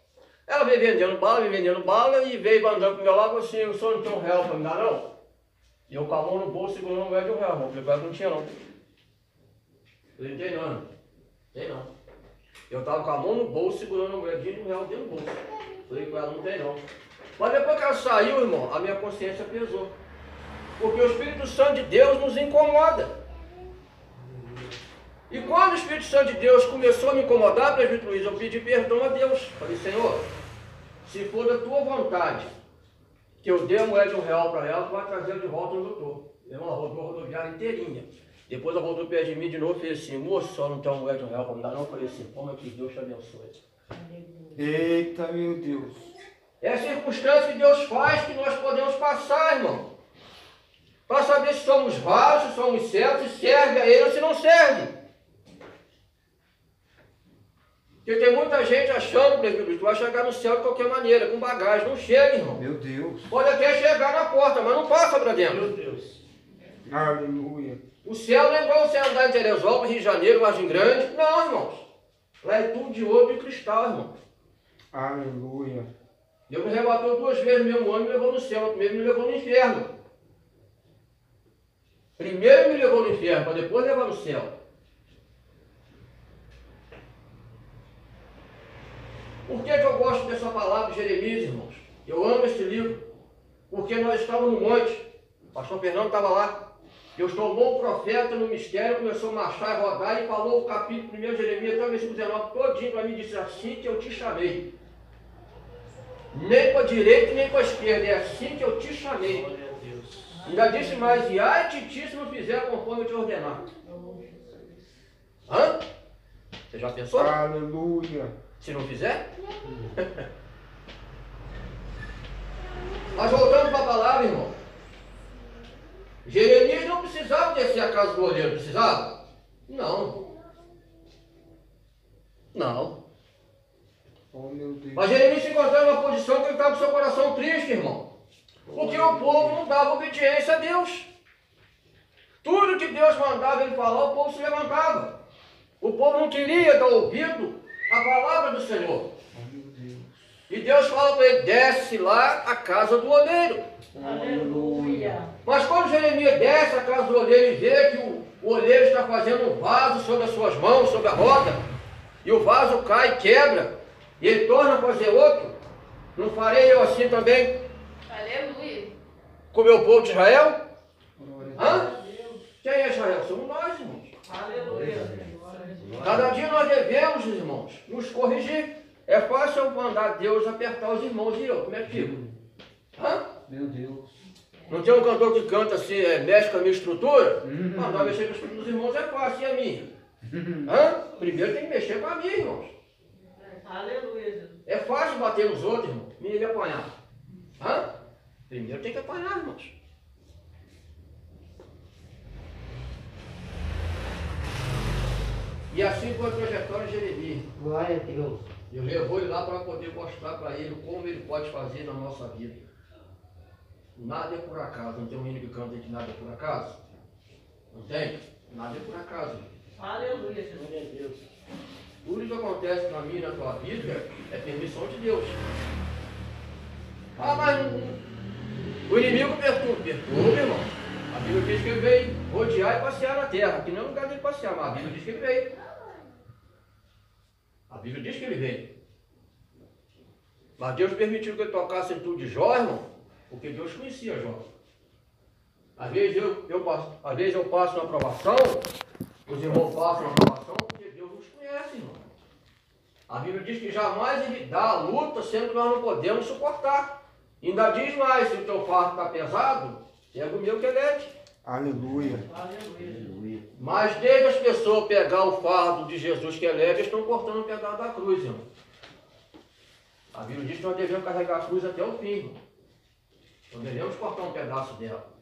Ela veio vendendo bala, veio vendendo bala e veio andando pro meu lado assim, o senhor não tem um real pra me dar não? E eu com a mão no bolso segurando uma moeda de um real, irmão. Falei, "Claro que não tinha não. Falei, não tem não. Tem não. Eu tava com a mão no bolso segurando uma moedinha de um real dentro do bolso. Falei com ela, não tem não. Mas depois que ela saiu, irmão, a minha consciência pesou. Porque o Espírito Santo de Deus nos incomoda. E quando o Espírito Santo de Deus começou a me incomodar, presbítero Luiz, eu pedi perdão a Deus. Falei, Senhor, se for da tua vontade que eu dê a moeda de um real para ela, tu vai trazer de volta no doutor. Irmão, ela rodou a rodoviária inteirinha. Depois ela voltou perto de mim de novo e fez assim, moço, só não tem uma moeda de um real para me dar não? Eu falei assim, toma aqui, Deus te abençoe. Eita, meu Deus. É a circunstância que Deus faz que nós podemos passar, irmão. Para saber se somos vasos, se somos certos, se serve a Ele ou se não serve. Porque tem muita gente achando, presbítero, que vai chegar no céu de qualquer maneira, com bagagem. Não chega, irmão. Meu Deus. Pode até chegar na porta, mas não passa para dentro. Meu Deus. Aleluia. O céu não é igual você andar em Teresópolis, Rio de Janeiro, Vargem Grande. Não, irmãos. Lá é tudo de ouro e cristal, irmão. Aleluia. Deus me arrebatou duas vezes no mesmo ano e me levou no céu. Primeiro me levou no inferno. Primeiro me levou no inferno, para depois levar no céu. Por que, que eu gosto dessa palavra de Jeremias, irmãos? Eu amo esse livro. Porque nós estávamos no monte. O pastor Fernando estava lá. Deus tomou o profeta no mistério, começou a marchar e rodar e falou o capítulo 1 de Jeremias até o versículo 19 todinho para mim disse assim que eu te chamei. Nem para a direita nem para a esquerda, é assim que eu te chamei. Ainda disse mais, e ai de ti se não fizer conforme eu te ordenar. Hã? Você já pensou? Aleluia. Se não fizer? <laughs> Mas voltando para a palavra, irmão. Jeremias não precisava descer a casa do olheiro, precisava? Não. Não. Oh, meu Deus. Mas Jeremias se encontrava numa posição que ele estava com seu coração triste, irmão. Porque o povo não dava obediência a Deus. Tudo que Deus mandava ele falar, o povo se levantava. O povo não queria dar ouvido à palavra do Senhor. Oh, meu Deus. E Deus fala para ele: desce lá a casa do oleiro. Aleluia. Mas quando Jeremias desce a casa do oleiro e vê que o, o oleiro está fazendo um vaso sobre as suas mãos, sobre a roda, e o vaso cai e quebra, e ele torna a fazer outro, não farei eu assim também? Aleluia. com o meu povo de Israel? Hã? Quem é Israel? Somos nós, irmãos. Aleluia. Cada dia nós devemos, irmãos, nos corrigir. É fácil eu mandar Deus apertar os irmãos e eu, como é que fica? Hã? Meu Deus. Não tem um cantor que canta assim, é, mexe com a minha estrutura? Uhum. Mandar mexer com a estrutura dos irmãos é fácil, e a minha? Hã? Primeiro tem que mexer com a minha, irmãos. Aleluia, Jesus. É fácil bater nos outros, irmão. Menino apanhar. Hã? Primeiro tem que apanhar, irmãos. E assim foi a trajetória de Jeremias. Glória a Deus. Eu levou ele lá para poder mostrar para ele como ele pode fazer na nossa vida. Nada é por acaso. Não tem um hino que canta que nada é por acaso? Não tem? Nada é por acaso. Aleluia, Jesus. Tudo que acontece na minha e na tua vida é permissão de Deus. Ah, mas não- o inimigo perturba. Perturba, irmão. A Bíblia diz que ele veio rodear e passear na terra. Aqui não é lugar de passear, mas a Bíblia diz que ele veio. A Bíblia diz que ele veio. Mas Deus permitiu que ele tocasse em tudo de Jó, irmão, porque Deus conhecia Jó. Às vezes eu, eu, passo, às vezes eu passo na aprovação, os irmãos passam na aprovação, porque Deus nos conhece, irmão. A Bíblia diz que jamais ele dá a luta, sendo que nós não podemos suportar. Ainda diz mais, se o teu fardo está pesado, pega o meu que é leve. Aleluia. Aleluia. Mas desde as pessoas pegar o fardo de Jesus que é leve, eles estão cortando o pedaço da cruz, irmão. A Bíblia diz que nós devemos carregar a cruz até o fim, irmão. Não devemos cortar um pedaço dela.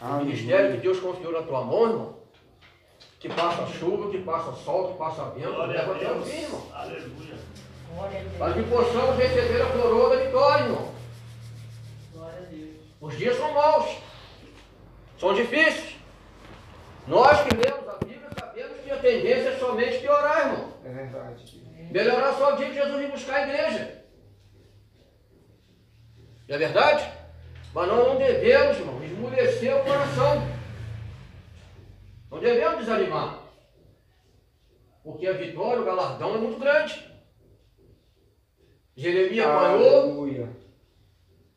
O ministério que Deus confiou na tua mão, irmão, que passa chuva, que passa sol, que passa vento, leva até o fim, irmão. Aleluia. Para que possamos receber a coroa da vitória, irmão. Glória a Deus. Os dias são maus, são difíceis. Nós que lemos a Bíblia sabemos que a tendência é somente piorar, irmão. É verdade. Melhorar só o dia que Jesus vir buscar a igreja. Não é verdade? Mas nós não devemos, irmão, esmurecer o coração. Não devemos desanimar. Porque a vitória, o galardão é muito grande. Jeremias apanhou,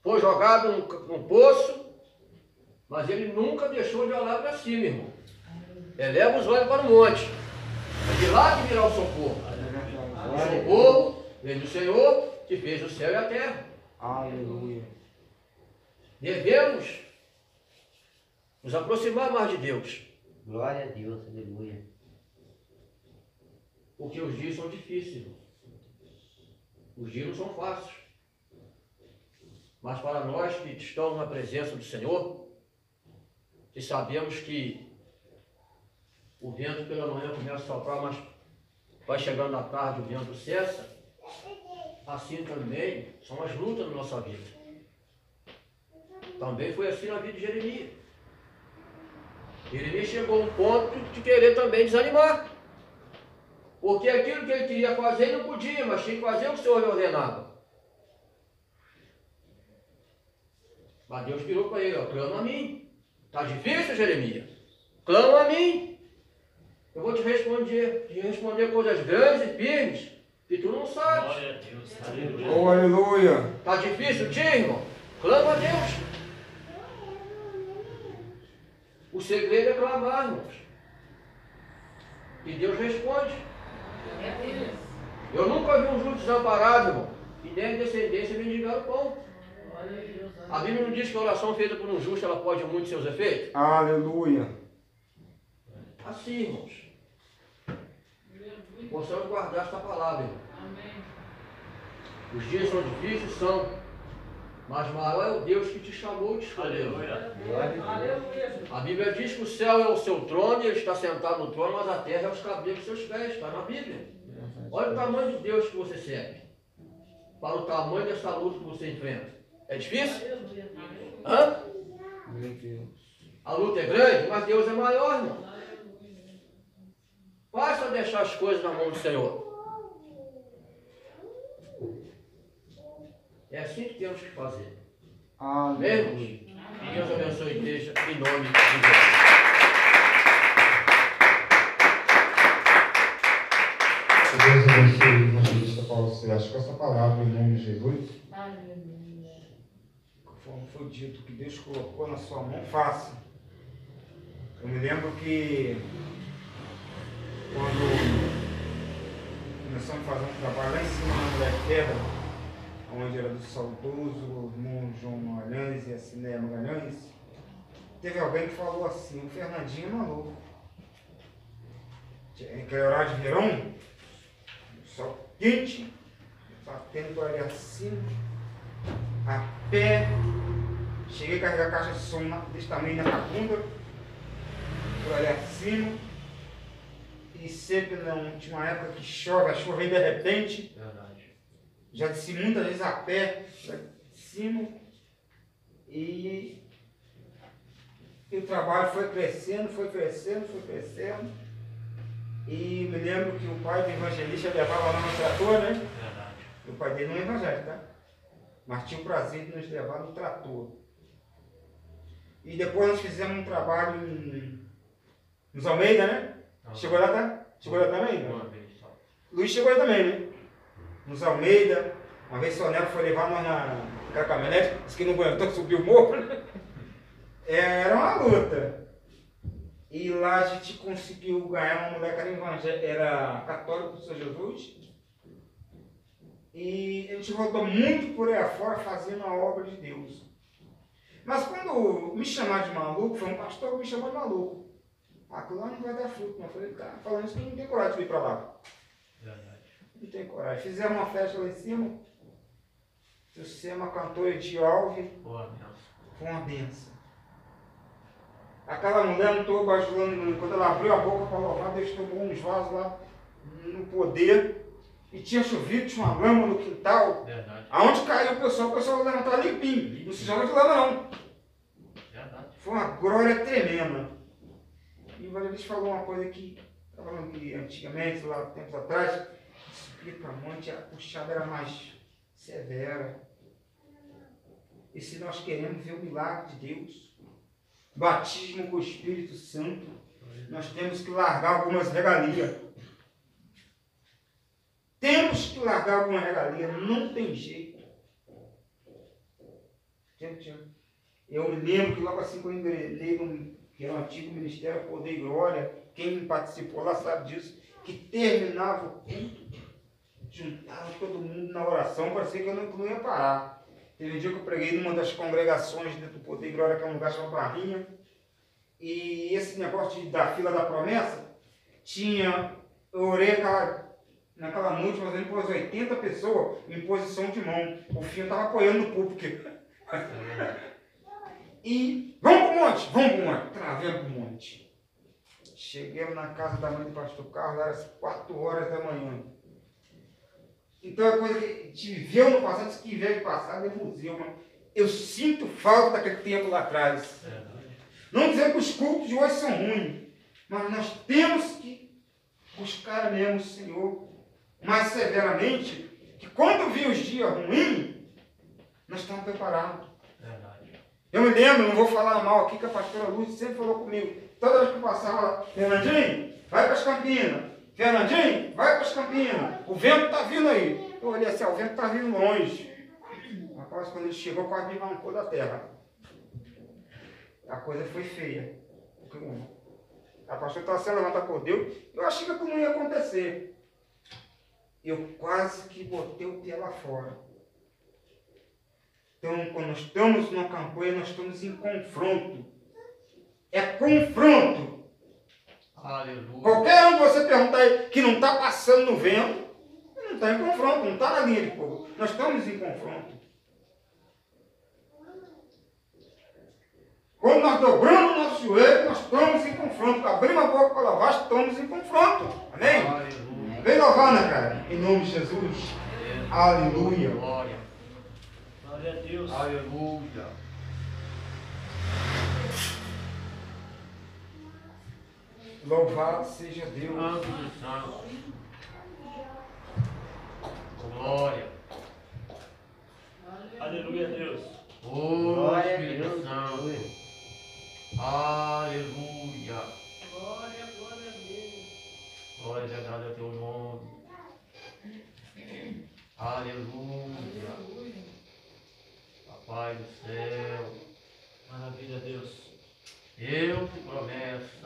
foi jogado num, num poço, mas ele nunca deixou de olhar para cima, irmão. Eleva os olhos para o monte. É de lá que virá o socorro. É. O socorro vem do Senhor, que fez o céu e a terra. Aleluia. Devemos nos aproximar mais de Deus, Glória a Deus. Aleluia. porque os dias são difíceis. Os dias não são fáceis. Mas para nós que estamos na presença do Senhor, que sabemos que o vento pela manhã começa a soprar, mas vai chegando à tarde o vento cessa, assim também são as lutas na nossa vida. Também foi assim na vida de Jeremias. Jeremias chegou a um ponto de querer também desanimar. Porque aquilo que ele queria fazer ele não podia, mas tinha que fazer o que o Senhor lhe ordenava. Mas Deus virou para ele, ó, clama a mim. Está difícil, Jeremias? Clama a mim. Eu vou te responder, te responder coisas grandes e firmes que tu não sabes. Glória a Deus. Aleluia. Oh, aleluia. Está difícil, tia, irmão? Clama a Deus. O segredo é clamar, irmãos. E Deus responde. Eu nunca vi um justo desamparado, irmão. E nem descendência mendigar o pão. A Bíblia não diz que a oração feita por um justo ela pode muito seus efeitos? Aleluia. Assim, irmãos. Possamos guardar esta palavra, irmão. Os dias são difíceis, são. Mas maior é o Deus que te chamou e te escolheu. A Bíblia diz que o céu é o seu trono e ele está sentado no trono, mas a terra é os cabelos dos seus pés. Está na Bíblia. Olha o tamanho de Deus que você serve. Para o tamanho dessa luta que você enfrenta. É difícil? Hã? Meu Deus. A luta é grande, mas Deus é maior, irmão. Basta deixar as coisas na mão do Senhor. É assim que temos que fazer. Amém. Que Deus abençoe a igreja em nome de Jesus. Deus abençoe o evangelista Paulo Celeste com essa palavra em nome de Jesus. Aleluia. conforme foi dito, que Deus colocou na sua mão, faça. Eu me lembro que quando começamos a fazer um trabalho lá em cima na Terra, onde era do saudoso irmão João Magalhães e a Cineia Magalhães, teve alguém que falou assim, o Fernandinho é maluco. Aquele horário de verão, sol quente, batendo por ali acima, a pé, cheguei a carregar a caixa de som desse tamanho na bunda, por ali acima, e sempre não, tinha uma época que chove, a chuva vem de repente, Verdade. já desci muitas vezes a pé, de cima, e, e o trabalho foi crescendo, foi crescendo, foi crescendo. E me lembro que o pai do evangelista levava lá no trator, né? Verdade. O pai dele não é evangélico, tá? Mas tinha o prazer de nos levar no trator. E depois nós fizemos um trabalho em, nos Almeida, né? Chegou lá, tá? Chegou lá também? Uma vez só. Luiz chegou aí também, né? Nos Almeida. Uma vez o Neto foi levar nós na naquela caminhonete, disse que não aguentou, que subiu o morro. né? <laughs> Era uma luta. E lá a gente conseguiu ganhar uma mulher que era, era católica do Senhor Jesus. E a gente rodou muito por aí afora fazendo a obra de Deus. Mas quando me chamaram de maluco, foi um pastor que me chamou de maluco. Aquilo lá não vai dar fruto, não. Eu falei, tá falando isso que não tem coragem de vir para lá. Verdade. Não tem coragem. Fizemos uma festa lá em cima. O Sema cantou de Alves. Boa benção. Foi uma benção. Aquela mulher não estou bajulando. Quando ela abriu a boca para louvar, Deus tomou uns vasos lá no poder. E tinha chovido, tinha uma lama no quintal. Verdade. Aonde caiu o pessoal, o pessoal levantava limpinho. Não se joga de lama, não. Verdade. Foi uma glória tremenda. Evangelista falou uma coisa que, tá falando que antigamente, lá tempos atrás, monte, a puxada era mais severa. E se nós queremos ver o milagre de Deus, batismo com o Espírito Santo, nós temos que largar algumas regalias. Temos que largar alguma regalia, não tem jeito. Eu me lembro que logo assim que eu engrenei no o antigo Ministério Poder e Glória, quem participou lá sabe disso, que terminava o culto, juntava todo mundo na oração, parecia que eu não, não ia parar. Teve um dia que eu preguei numa das congregações dentro do Poder e Glória, que é um lugar chamado Barrinha, e esse negócio de, da fila da promessa, tinha, eu orei aquela, naquela noite, mas ele pôs 80 pessoas em posição de mão. O filho estava apoiando no púlpito. <laughs> E vamos pro monte, vamos pro monte. Travemos pro monte. Chegamos na casa da mãe do pastor Carlos, era às 4 horas da manhã. Então é coisa que gente viveu no passado, isso que veio de passado é museu, mas eu sinto falta daquele tempo lá atrás. Não dizendo que os cultos de hoje são ruins, mas nós temos que buscar mesmo o Senhor mais severamente, que quando vir os dias ruins, nós estamos preparados. Eu me lembro, não vou falar mal aqui, que a pastora Lúcia sempre falou comigo. Toda vez que eu passava lá, Fernandinho, vai para as Campinas. Fernandinho, vai para as Campinas. O vento está vindo aí. Eu olhei assim, ó, o vento está vindo longe. Rapaz, quando ele chegou, quase me arrancou da terra. A coisa foi feia. A pastora estava sendo levantada por Deus. Eu achei que não ia acontecer. Eu quase que botei o pé lá fora. Então, quando nós estamos numa campanha, nós estamos em confronto. É confronto. Aleluia. Qualquer um que você perguntar aí que não está passando no vento, não está em confronto, não está na linha de fogo. Nós estamos em confronto. Quando nós dobramos o nosso joelho, nós estamos em confronto. Abrimos a boca para louvar, estamos em confronto. Amém? Aleluia. Vem louvar, né, cara? Em nome de Jesus. Aleluia. Glória. Glória a Deus. Aleluia. Louvado seja Deus. Santo. Glória. Aleluia a Deus. Oh, Glória a Espírito Deus. Santo. Aleluia. Aleluia. Glória, glória a Deus. Glória ao teu nome. Aleluia. Pai do céu. Maravilha, Deus. Eu te prometo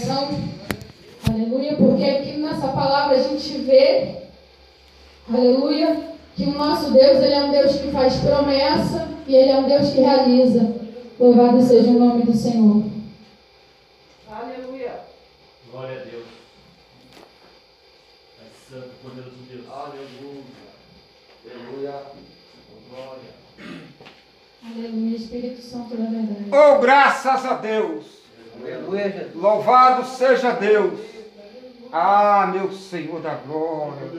coração. Aleluia, porque aqui nessa palavra a gente vê, aleluia, que o nosso Deus, ele é um Deus que faz promessa e ele é um Deus que realiza. Louvado seja o nome do Senhor. Aleluia. Glória a Deus. Pai Santo, poderoso Deus. Aleluia. Aleluia. Glória. Aleluia, Espírito Santo da verdade. Oh, graças a Deus! Aleluia, Jesus. Louvado seja Deus! Ah, meu Senhor da glória!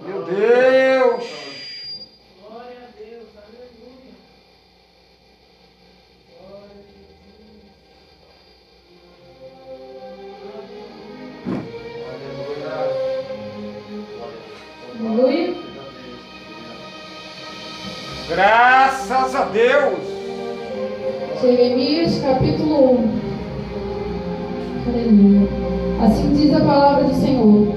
Meu Deus! Aleluia. Graças a Deus! Jeremias capítulo 1. Aleluia. Assim diz a palavra do Senhor.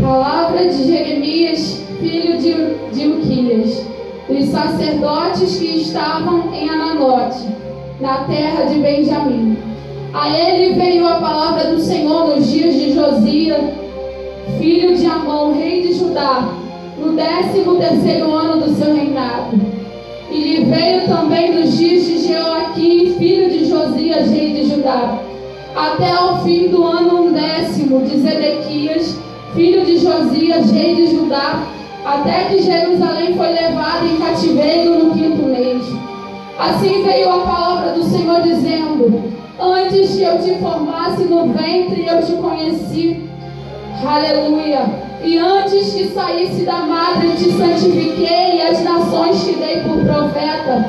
Palavra de Jeremias, filho de, de Uquias, dos sacerdotes que estavam em Ananote, na terra de Benjamim. A ele veio a palavra do Senhor nos dias de Josias, filho de Amon, rei de Judá, no décimo terceiro ano do seu reinado. E lhe veio também dos dias de Joaquim, filho de Josias, rei de Judá, até ao fim do ano décimo de Zedequias, filho de Josias, rei de Judá, até que Jerusalém foi levada em cativeiro no quinto mês. Assim veio a palavra do Senhor dizendo: Antes que eu te formasse no ventre, eu te conheci. Aleluia. E antes que saísse da madre, te santifiquei e as nações te dei por profeta.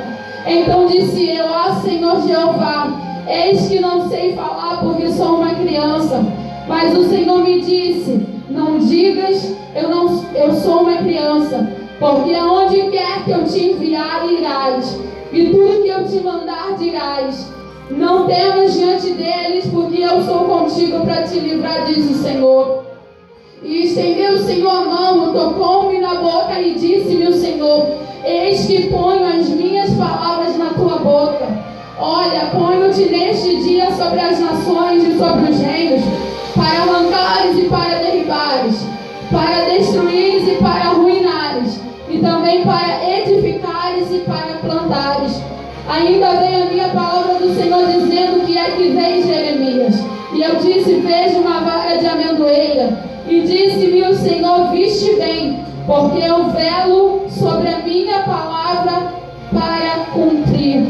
Então disse eu, ó Senhor Jeová, eis que não sei falar porque sou uma criança. Mas o Senhor me disse, não digas, eu, não, eu sou uma criança, porque aonde quer que eu te enviar, irás, e tudo que eu te mandar, dirás. Não temas diante deles, porque eu sou contigo para te livrar, diz o Senhor. E estendeu o Senhor a mão, tocou-me na boca e disse-me o Senhor: Eis que ponho as minhas palavras na tua boca. Olha, ponho-te neste dia sobre as nações e sobre os reinos, para arrancares e para derribares, para destruires e para arruinares, e também para edificares e para plantares. Ainda veio a minha palavra do Senhor dizendo que é que vem Jeremias. E eu disse: Vejo uma vara de amendoeira e disse-me o Senhor: Viste bem, porque eu velo sobre a minha palavra para cumprir.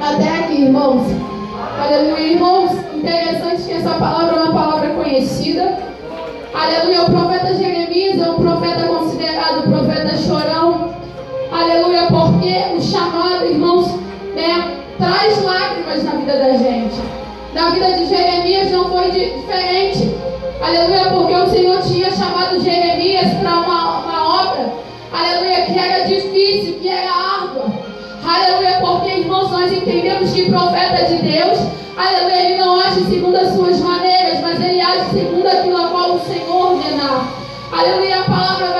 Até aqui, irmãos. Aleluia, irmãos. Interessante que essa palavra é uma palavra conhecida. Aleluia, o profeta Jeremias é um profeta considerado um profeta chorão. Aleluia, porque o chamado, irmãos, né, traz lágrimas na vida da gente. Na vida de Jeremias não foi diferente. Aleluia, porque o Senhor tinha chamado Jeremias para uma, uma obra. Aleluia, que era difícil, que era árdua. Aleluia, porque irmãos, nós entendemos que profeta de Deus, aleluia, ele não age segundo as suas maneiras, mas ele age segundo aquilo a qual o Senhor ordenar. Aleluia, a palavra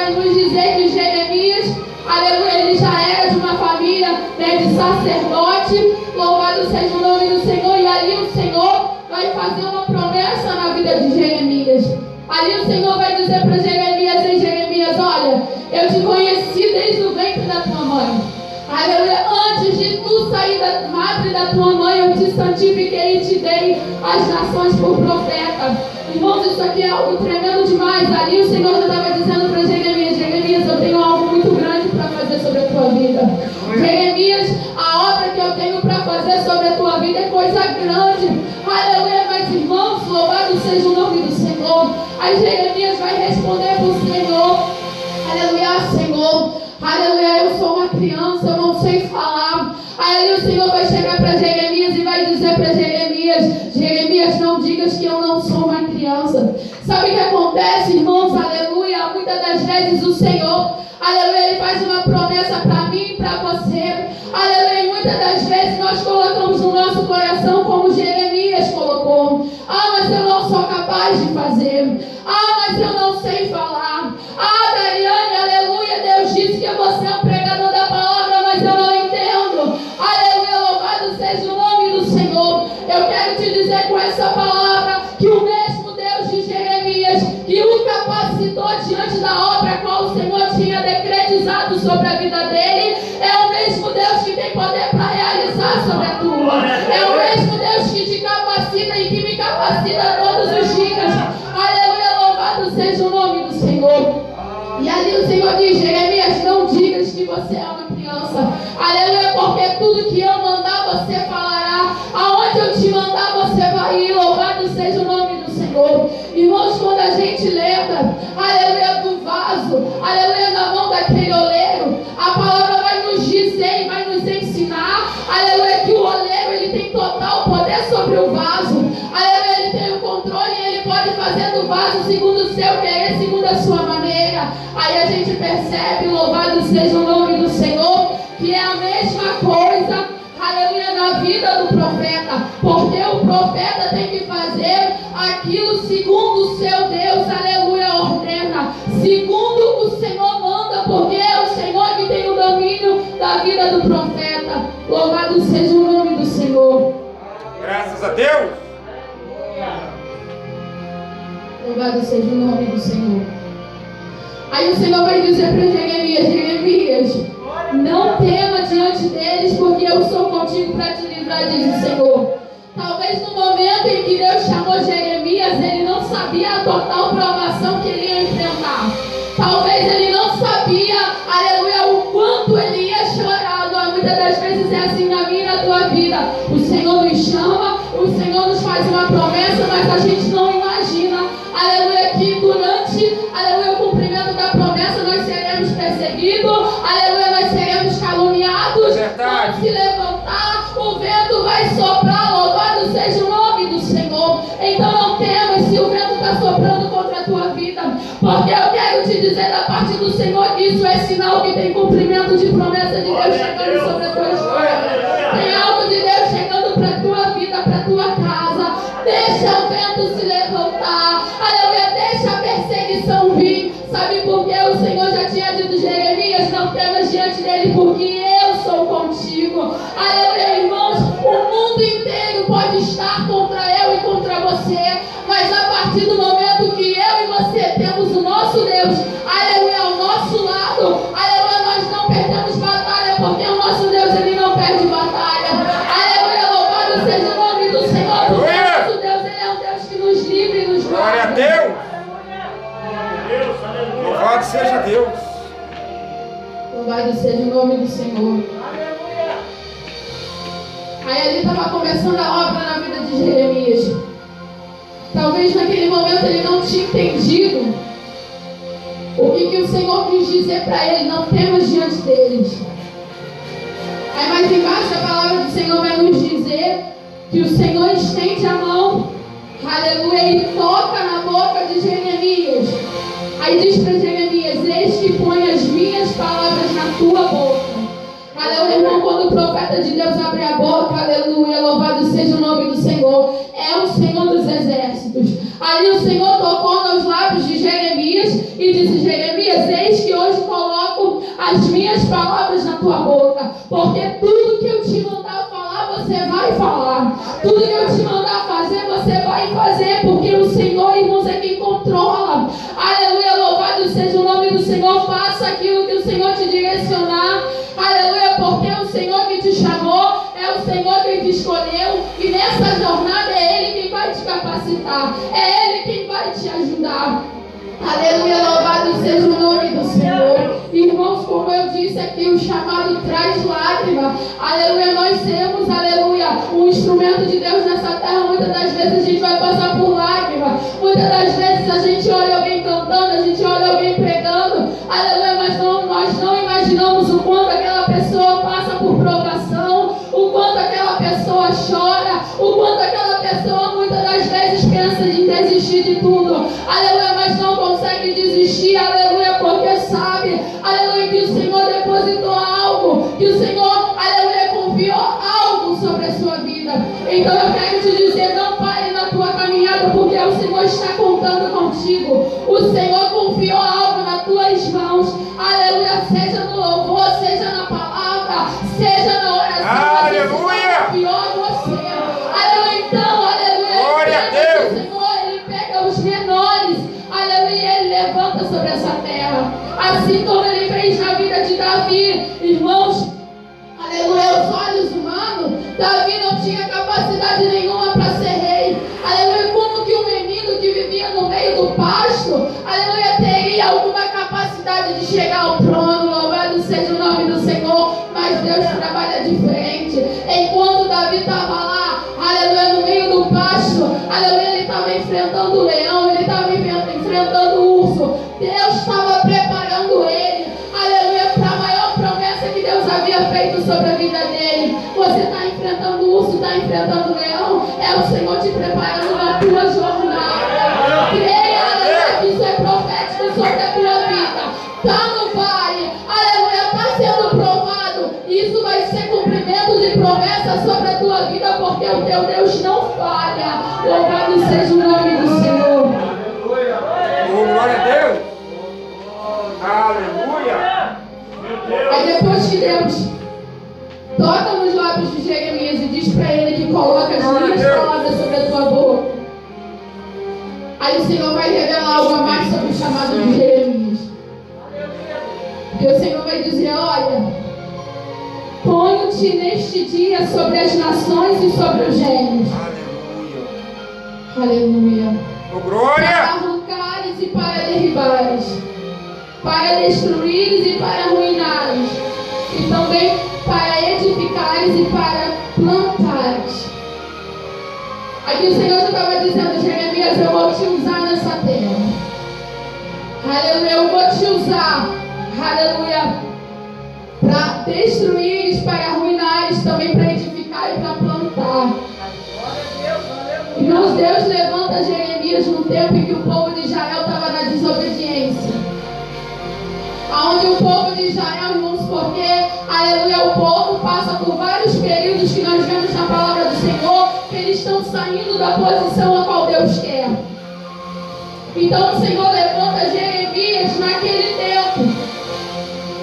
Deixa o vento se levantar. Aleluia, deixa a perseguição vir. Sabe por quê? O Senhor já tinha dito Jeremias, não temas diante dele, porque eu sou contigo. Aleluia, irmãos, o mundo inteiro pode estar contra eu e contra você, mas a partir do momento que eu e você temos o nosso Deus, seja o nome do Senhor. Aí ali estava começando a obra na vida de Jeremias. Talvez naquele momento ele não tinha entendido o que, que o Senhor quis dizer para ele, não temas diante deles. Aí mais embaixo a palavra do Senhor vai nos dizer que o Senhor estende a mão, aleluia, e toca na boca de Jeremias. Aí diz para Jeremias: tua boca. Aleluia, irmão, quando o profeta de Deus abre a boca, aleluia, louvado seja o nome do Senhor, é o Senhor dos exércitos. Ali o Senhor tocou nos lábios de Jeremias e disse: Jeremias, eis que hoje coloco as minhas palavras na tua boca, porque tudo que eu te mandar falar, você vai falar. Aleluia, louvado seja o nome do Senhor. Irmãos, como eu disse aqui, o chamado traz lágrima. Aleluia, nós sermos, aleluia, um instrumento de Deus nessa terra. Muitas das vezes a gente vai passar por lágrima. Muitas das vezes a gente olha alguém cantando, a gente olha alguém pregando. Aleluia, mas não, nós não imaginamos o quanto aquela pessoa passa por provação, o quanto aquela pessoa chora, o quanto aquela pessoa muitas das vezes desistir de tudo. Aleluia, mas não consegue desistir. Aleluia, porque sabe, aleluia, que o Senhor depositou algo, que o Senhor, aleluia, confiou algo sobre a sua vida. Então eu quero seja o nome do Senhor. Oh, glória a Deus. Aleluia. Aí depois que Deus toca nos lábios de Jeremias e diz para ele que coloca as minhas palavras sobre a tua boca. Aí o Senhor vai revelar algo a mais sobre o chamado de Jeremias. Porque o Senhor vai dizer, olha, ponho-te neste dia sobre as nações e sobre os gênios. Aleluia. Oh, para glória. arrancares e para derribares, para destruires e para arruinares, e também para edificares e para plantares. Aqui o Senhor já estava dizendo, Jeremias, eu vou te usar nessa terra. Aleluia, eu vou te usar. Aleluia. Para destruires, para arruinares, também para edificar e para plantar. Deus levanta Jeremias num tempo em que o povo de Israel estava na desobediência. Aonde o povo de Israel, irmãos, porque, aleluia, o povo passa por vários períodos que nós vemos na palavra do Senhor, que eles estão saindo da posição a qual Deus quer. Então o Senhor levanta Jeremias naquele tempo.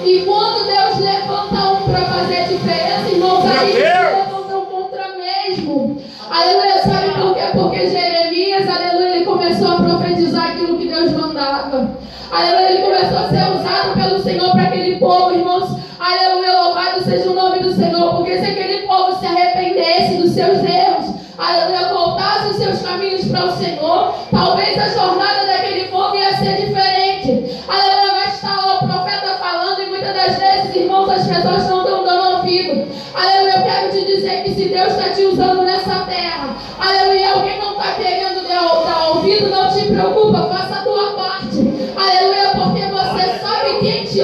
E quando Deus levanta um para fazer diferença, irmãos, aí eles levantam contra mesmo. Aleluia, Aleluia, ele começou a ser usado pelo Senhor para aquele povo, irmãos. Aleluia, louvado seja o nome do Senhor. Porque se aquele povo se arrependesse dos seus erros, aleluia, voltasse os seus caminhos para o Senhor, talvez a jornada daquele povo ia ser diferente. Aleluia, vai estar lá o profeta falando e muitas das vezes, irmãos, as pessoas não estão dando ouvido. Aleluia, eu quero te dizer que se Deus está te usando nessa terra, aleluia, alguém não está querendo dar ouvido, não te preocupa,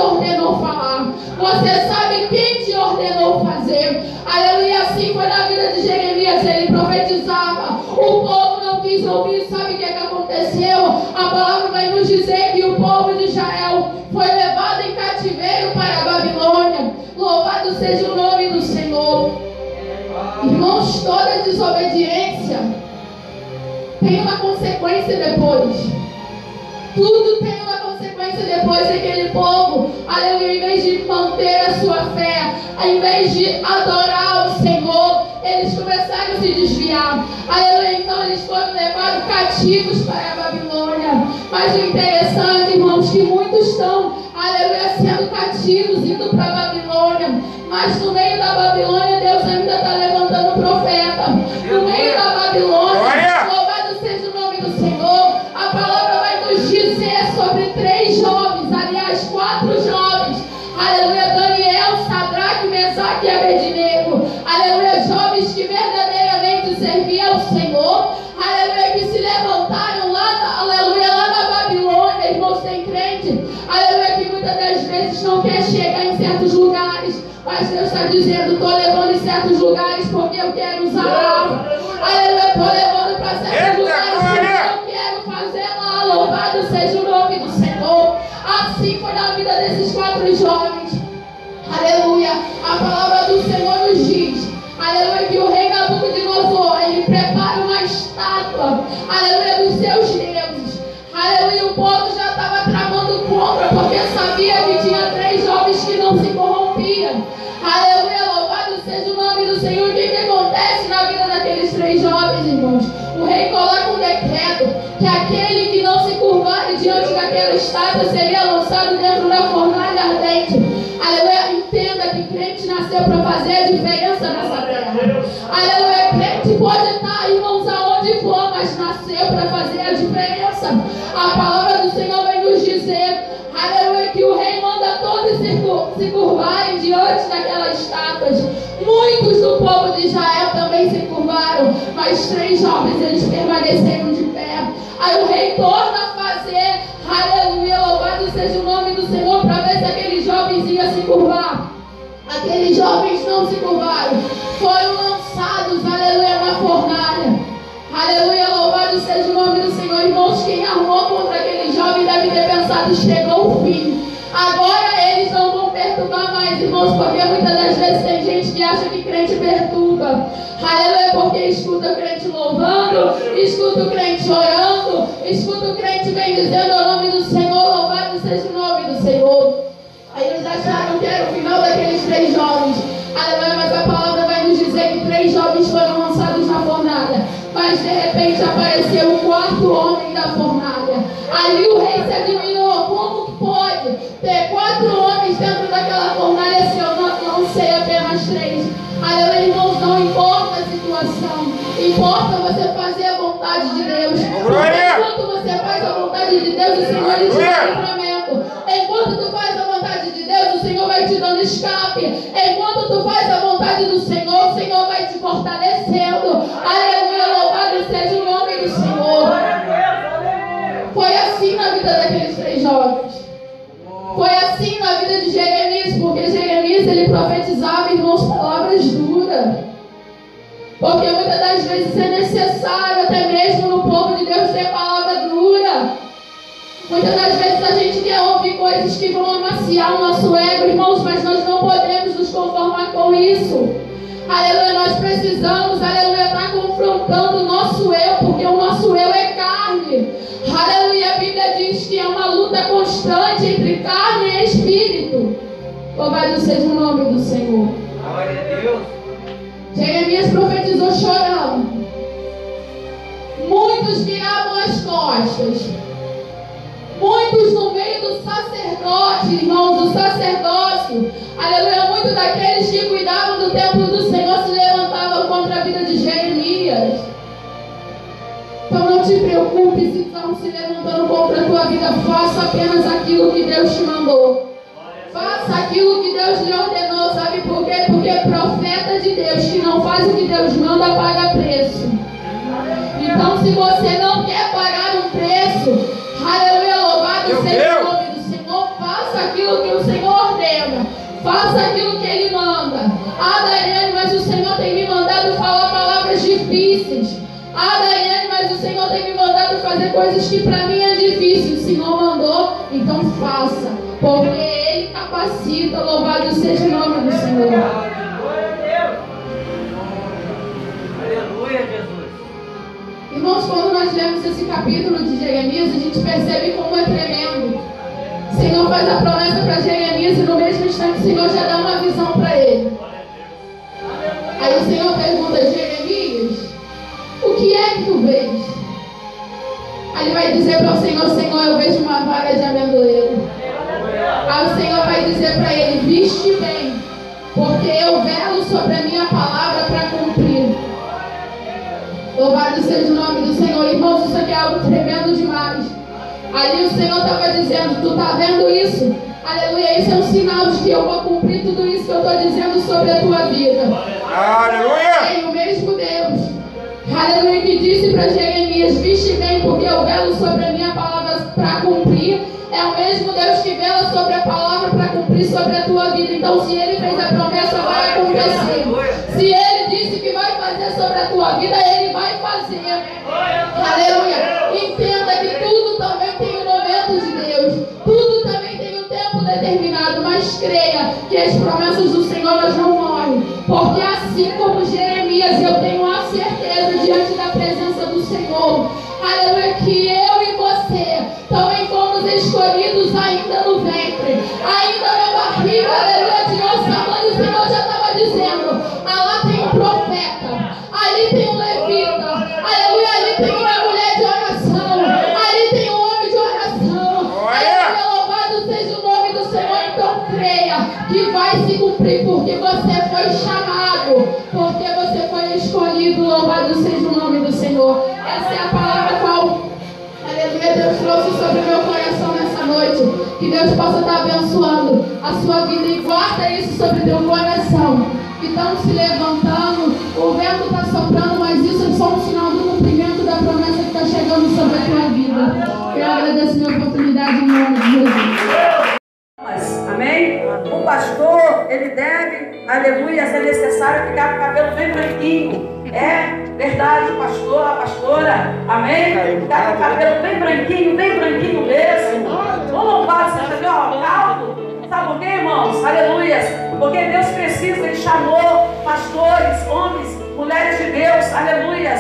ordenou falar. Você sabe quem te ordenou fazer. Aleluia, assim foi na vida de Jeremias, ele profetizava. O povo não quis ouvir, sabe o que, é que aconteceu? A palavra vai nos dizer que o povo de Israel foi levado em cativeiro para a Babilônia. Louvado seja o nome do Senhor. Irmãos, toda desobediência tem uma consequência depois. Tudo tem uma consequência depois daquele povo. Aleluia. Em vez de manter a sua fé, em vez de adorar o Senhor, eles começaram a se desviar. Aleluia. Então eles foram levados cativos para a Babilônia. Mas o interessante, irmãos, que muitos estão, aleluia, sendo cativos, indo para a Babilônia. Mas no meio da Babilônia, Deus ainda está levantando profeta. No meio da Babilônia, Mesaque e Abednego. Aleluia, jovens que verdadeiramente serviam ao Senhor. Aleluia, que se levantaram lá, aleluia, lá na Babilônia. Irmãos, tem crente. Aleluia, que muitas das vezes não quer chegar em certos lugares. Mas Deus está dizendo, estou levando em certos lugares porque eu quero usar. Aleluia, estou levando A palavra do Senhor vai nos dizer, aleluia, que o rei manda todos se, se curvarem diante daquelas estátuas. Muitos do povo de Israel também se curvaram, mas três jovens eles permaneceram faça aquilo que Ele manda. Ah, Daiane, mas o Senhor tem me mandado falar palavras difíceis. Ah, Daiane, mas o Senhor tem me mandado fazer coisas que para mim é difícil. O Senhor mandou, então faça, porque Ele capacita. Louvado seja o nome do Senhor. Aleluia, Jesus. Irmãos, quando nós lemos esse capítulo de Jeremias, a gente percebe como é tremendo. Senhor faz a promessa para Jeremias e no mesmo instante o Senhor já dá uma visão para ele. Aí o Senhor pergunta, Jeremias, o que é que tu vês? Aí ele vai dizer para o Senhor, Senhor, eu vejo uma vaga de amendoeiro. Aí o Senhor vai dizer para ele, viste bem, porque eu velo sobre a minha palavra para cumprir. Louvado seja o nome do Senhor. Irmãos, isso aqui é algo tremendo demais. Ali o Senhor estava dizendo, tu está vendo isso? Aleluia, isso é um sinal de que eu vou cumprir tudo isso que eu estou dizendo sobre a tua vida. Aleluia! Ei, o mesmo Deus, aleluia, que disse para Jeremias: Viste bem, porque eu velo sobre a minha palavra para cumprir. É o mesmo Deus que vela sobre a palavra para cumprir sobre a tua vida. Então, se ele fez a promessa, vai acontecer. Se ele disse que vai fazer sobre a tua vida, ele vai fazer. Aleluia. Mas creia que as promessas do Senhor elas não morrem. Porque assim como Jeremias, eu tenho a certeza diante da presença do Senhor. Aleluia. Que eu e você também fomos escolhidos ainda Que Deus possa estar abençoando a sua vida e guarda isso sobre teu coração. Que estão se levantando, o vento está soprando, mas isso é só um sinal do cumprimento da promessa que está chegando sobre a tua vida. Eu agradeço minha oportunidade em nome de Jesus. Amém? O pastor, ele deve, aleluia, se é necessário ficar com o cabelo bem branquinho. É verdade, pastor, pastora, amém? Ficar com o cabelo bem branquinho, bem branquinho mesmo. Ô louvado seja Deus, ó, caldo. Sabe por quê, irmãos? Aleluia. Porque Deus precisa, Ele chamou pastores, homens, mulheres de Deus, aleluia.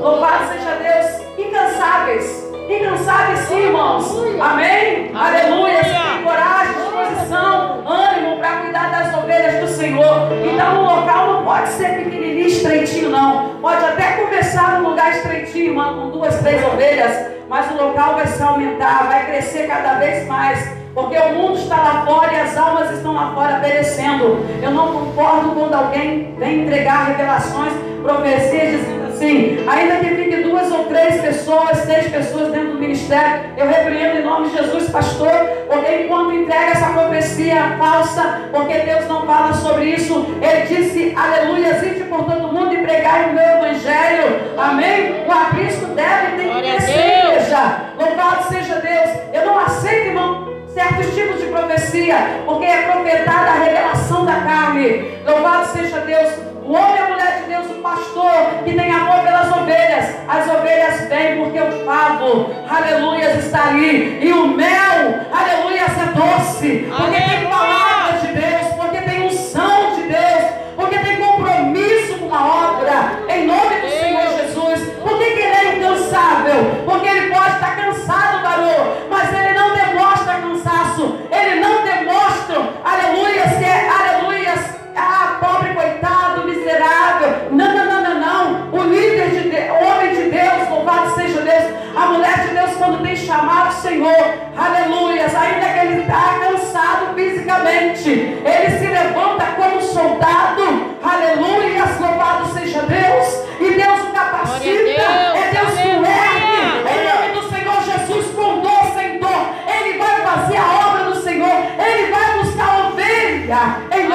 Louvado seja Deus, incansáveis. Incansáveis sim, irmãos. Amém? Aleluia. Tem coragem, disposição, ânimo para cuidar das ovelhas do Senhor. Então o local não pode ser pequenininho, estreitinho, não. Pode até começar num lugar estreitinho, irmão, com duas, três ovelhas. Mas o local vai se aumentar, vai crescer cada vez mais. Porque o mundo está lá fora e as almas estão lá fora perecendo. Eu não concordo quando alguém vem entregar revelações, profecias, dizendo assim. ainda que fique duas ou três pessoas, seis pessoas dentro do ministério, eu repreendo em nome de Jesus, pastor, porque enquanto entrega essa profecia falsa, porque Deus não fala sobre isso, ele disse, aleluia, ide por todo mundo e pregai o meu evangelho, amém? O aprisco certos tipos de profecia, porque é profetada a revelação da carne. Louvado seja Deus. O homem e a mulher de Deus, o pastor que tem amor pelas ovelhas. As ovelhas vêm porque o favo, aleluia, está ali. E o mel, aleluia, é doce. Porque tem Aleluia. palavra de Deus, Senhor, aleluia, ainda que ele está cansado fisicamente, ele se levanta como soldado, aleluia, louvado seja Deus. E Deus o capacita, a Deus, é Deus que o ergue. Em nome do Senhor Jesus, com dor, sem dor, ele vai fazer a obra do Senhor, ele vai buscar ovelha. Em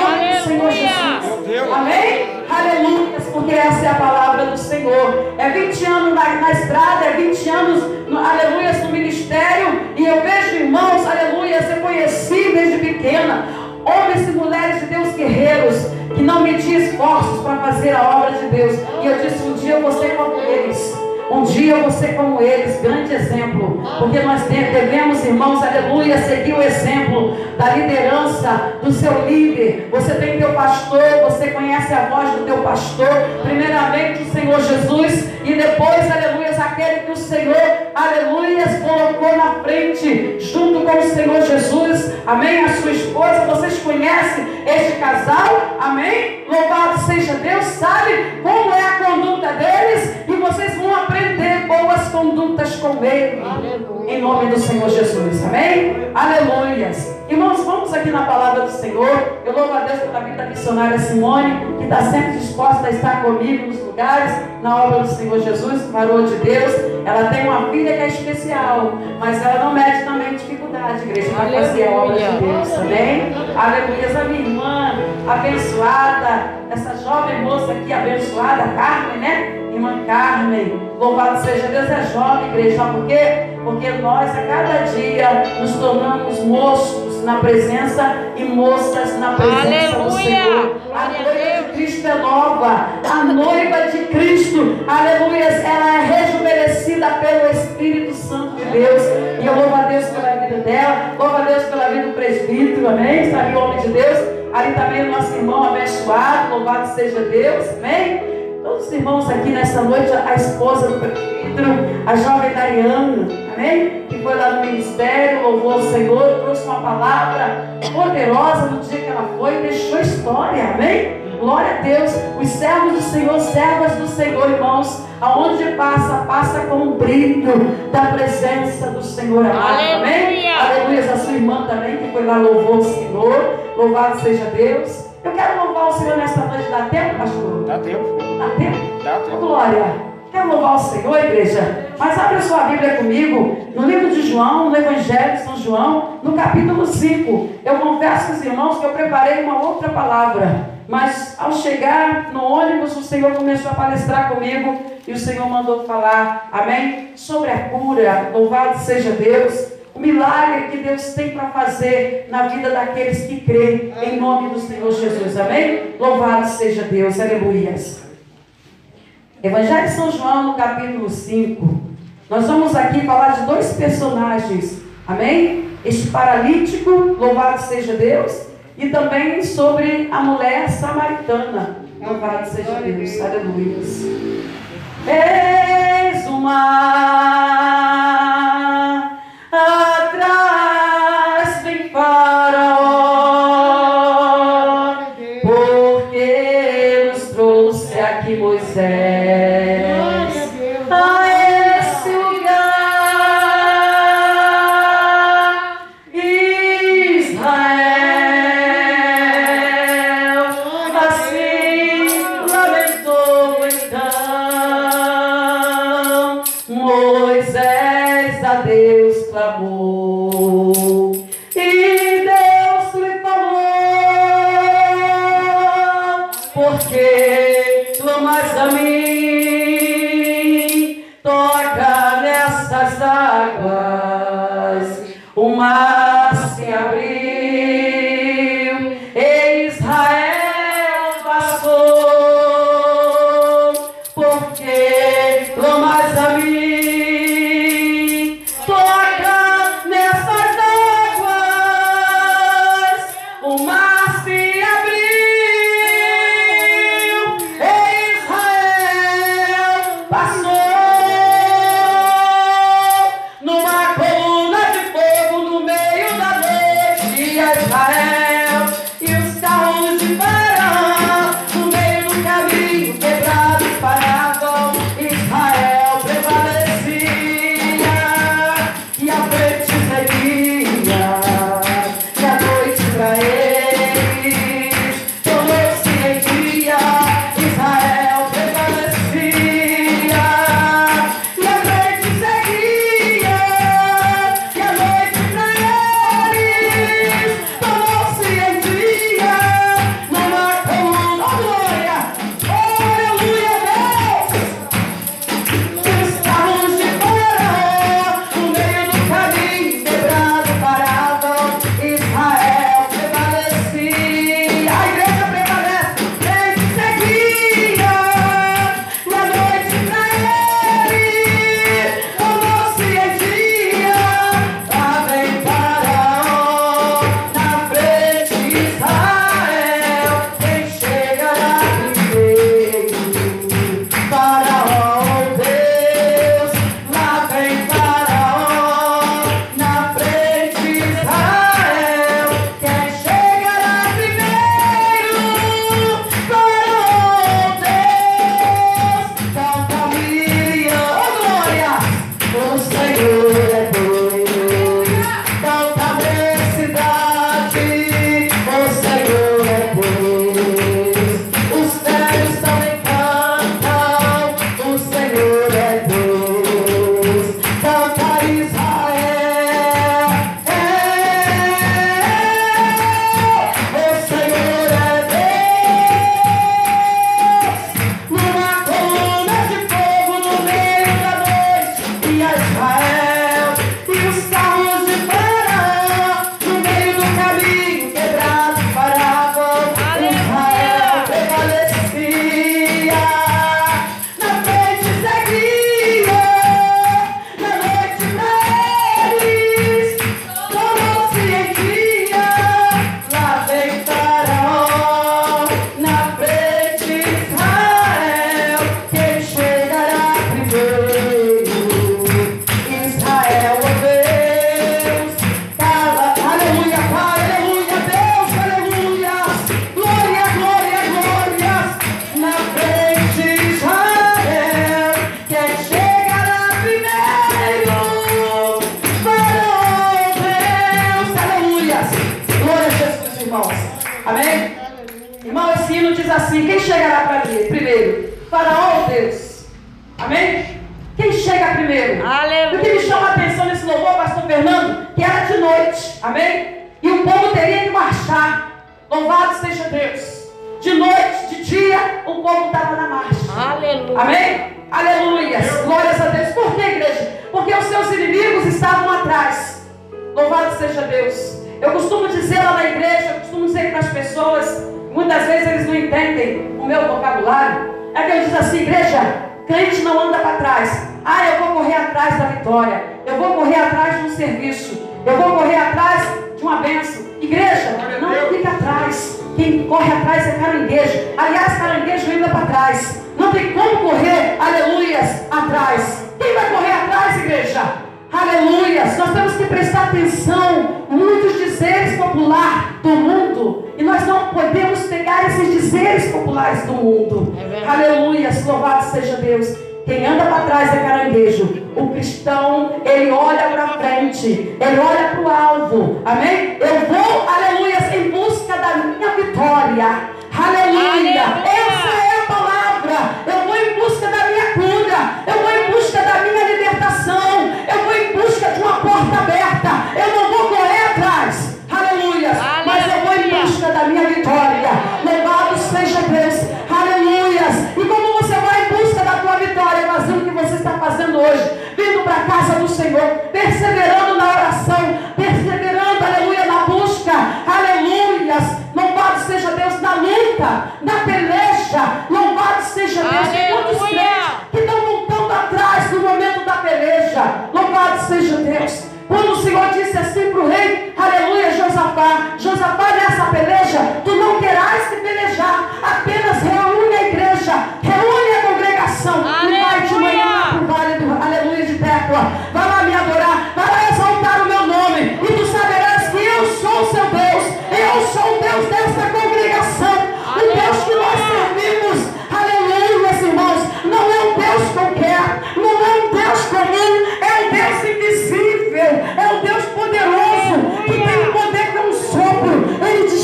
Senhor. Jesus. Amém? Aleluia, porque essa é a palavra do Senhor. É 20 anos na, na estrada, é 20 anos, no, aleluia, no ministério. E eu vejo irmãos, aleluia, eu conheci desde pequena. Homens e mulheres de Deus guerreiros, que não mediam esforços para fazer a obra de Deus. E eu disse: um dia eu vou ser como eles. Um dia ser como eles, grande exemplo, porque nós de- devemos, irmãos, aleluia, seguir o exemplo da liderança do seu líder. Você tem teu pastor, você conhece a voz do teu pastor, primeiramente o Senhor Jesus, e depois, aleluia, aquele que o Senhor, aleluia, colocou na frente, junto com o Senhor Jesus, amém? A sua esposa, vocês conhecem este casal, amém? Louvado seja Deus, sabe como é a conduta deles, e vocês vão aprender boas condutas com ele. Em nome do Senhor Jesus, amém? Aleluias. Irmãos, vamos aqui na palavra do Senhor. Eu louvo a Deus pela vida da missionária Simone, que está sempre disposta a estar comigo nos lugares, na obra do Senhor Jesus, varou de Deus. Ela tem uma filha que é especial, mas ela não mede também dificuldade, igreja, para fazer a obra de Aleluia. Deus, amém? Aleluias. A minha irmã abençoada, essa jovem moça aqui abençoada, Carmen, né? Irmã Carmen, louvado seja Deus, é jovem, igreja, sabe por quê? Porque nós a cada dia nos tornamos moços na presença e moças na presença do Aleluia! Senhor. A noiva de Cristo é nova, a noiva de Cristo, aleluia, ela é rejuvenescida pelo Espírito Santo de Deus. E eu louvo a Deus pela vida dela, louvo a Deus pela vida do presbítero, amém? Está ali o homem de Deus. Ali também o nosso irmão abençoado, louvado seja Deus, amém? Todos os irmãos aqui nessa noite, a esposa do presbítero, a jovem Dariana, amém? Que foi lá no ministério, louvou o Senhor, trouxe uma palavra poderosa no dia que ela foi deixou história, amém? Glória a Deus, os servos do Senhor, servas do Senhor, irmãos, aonde passa, passa com o brilho da presença do Senhor, amém? Aleluia. Aleluia, a sua irmã também que foi lá louvou o Senhor, louvado seja Deus. Eu quero louvar o Senhor nesta noite, dá tempo, pastor? Dá tempo. Dá tempo? Dá tempo. Glória, quero louvar o Senhor, igreja? Mas abre a sua Bíblia comigo, no livro de João, no Evangelho de São João, no capítulo 5. Eu confesso com os irmãos que eu preparei uma outra palavra, mas ao chegar no ônibus, o Senhor começou a palestrar comigo e o Senhor mandou falar, amém? Sobre a cura, louvado seja Deus. O milagre que Deus tem para fazer na vida daqueles que creem em nome do Senhor Jesus, amém? Louvado seja Deus, aleluias. Evangelho de São João, no capítulo 5. Nós vamos aqui falar de dois personagens, amém? Este paralítico, louvado seja Deus, e também sobre a mulher samaritana, louvado seja Deus, aleluia. És o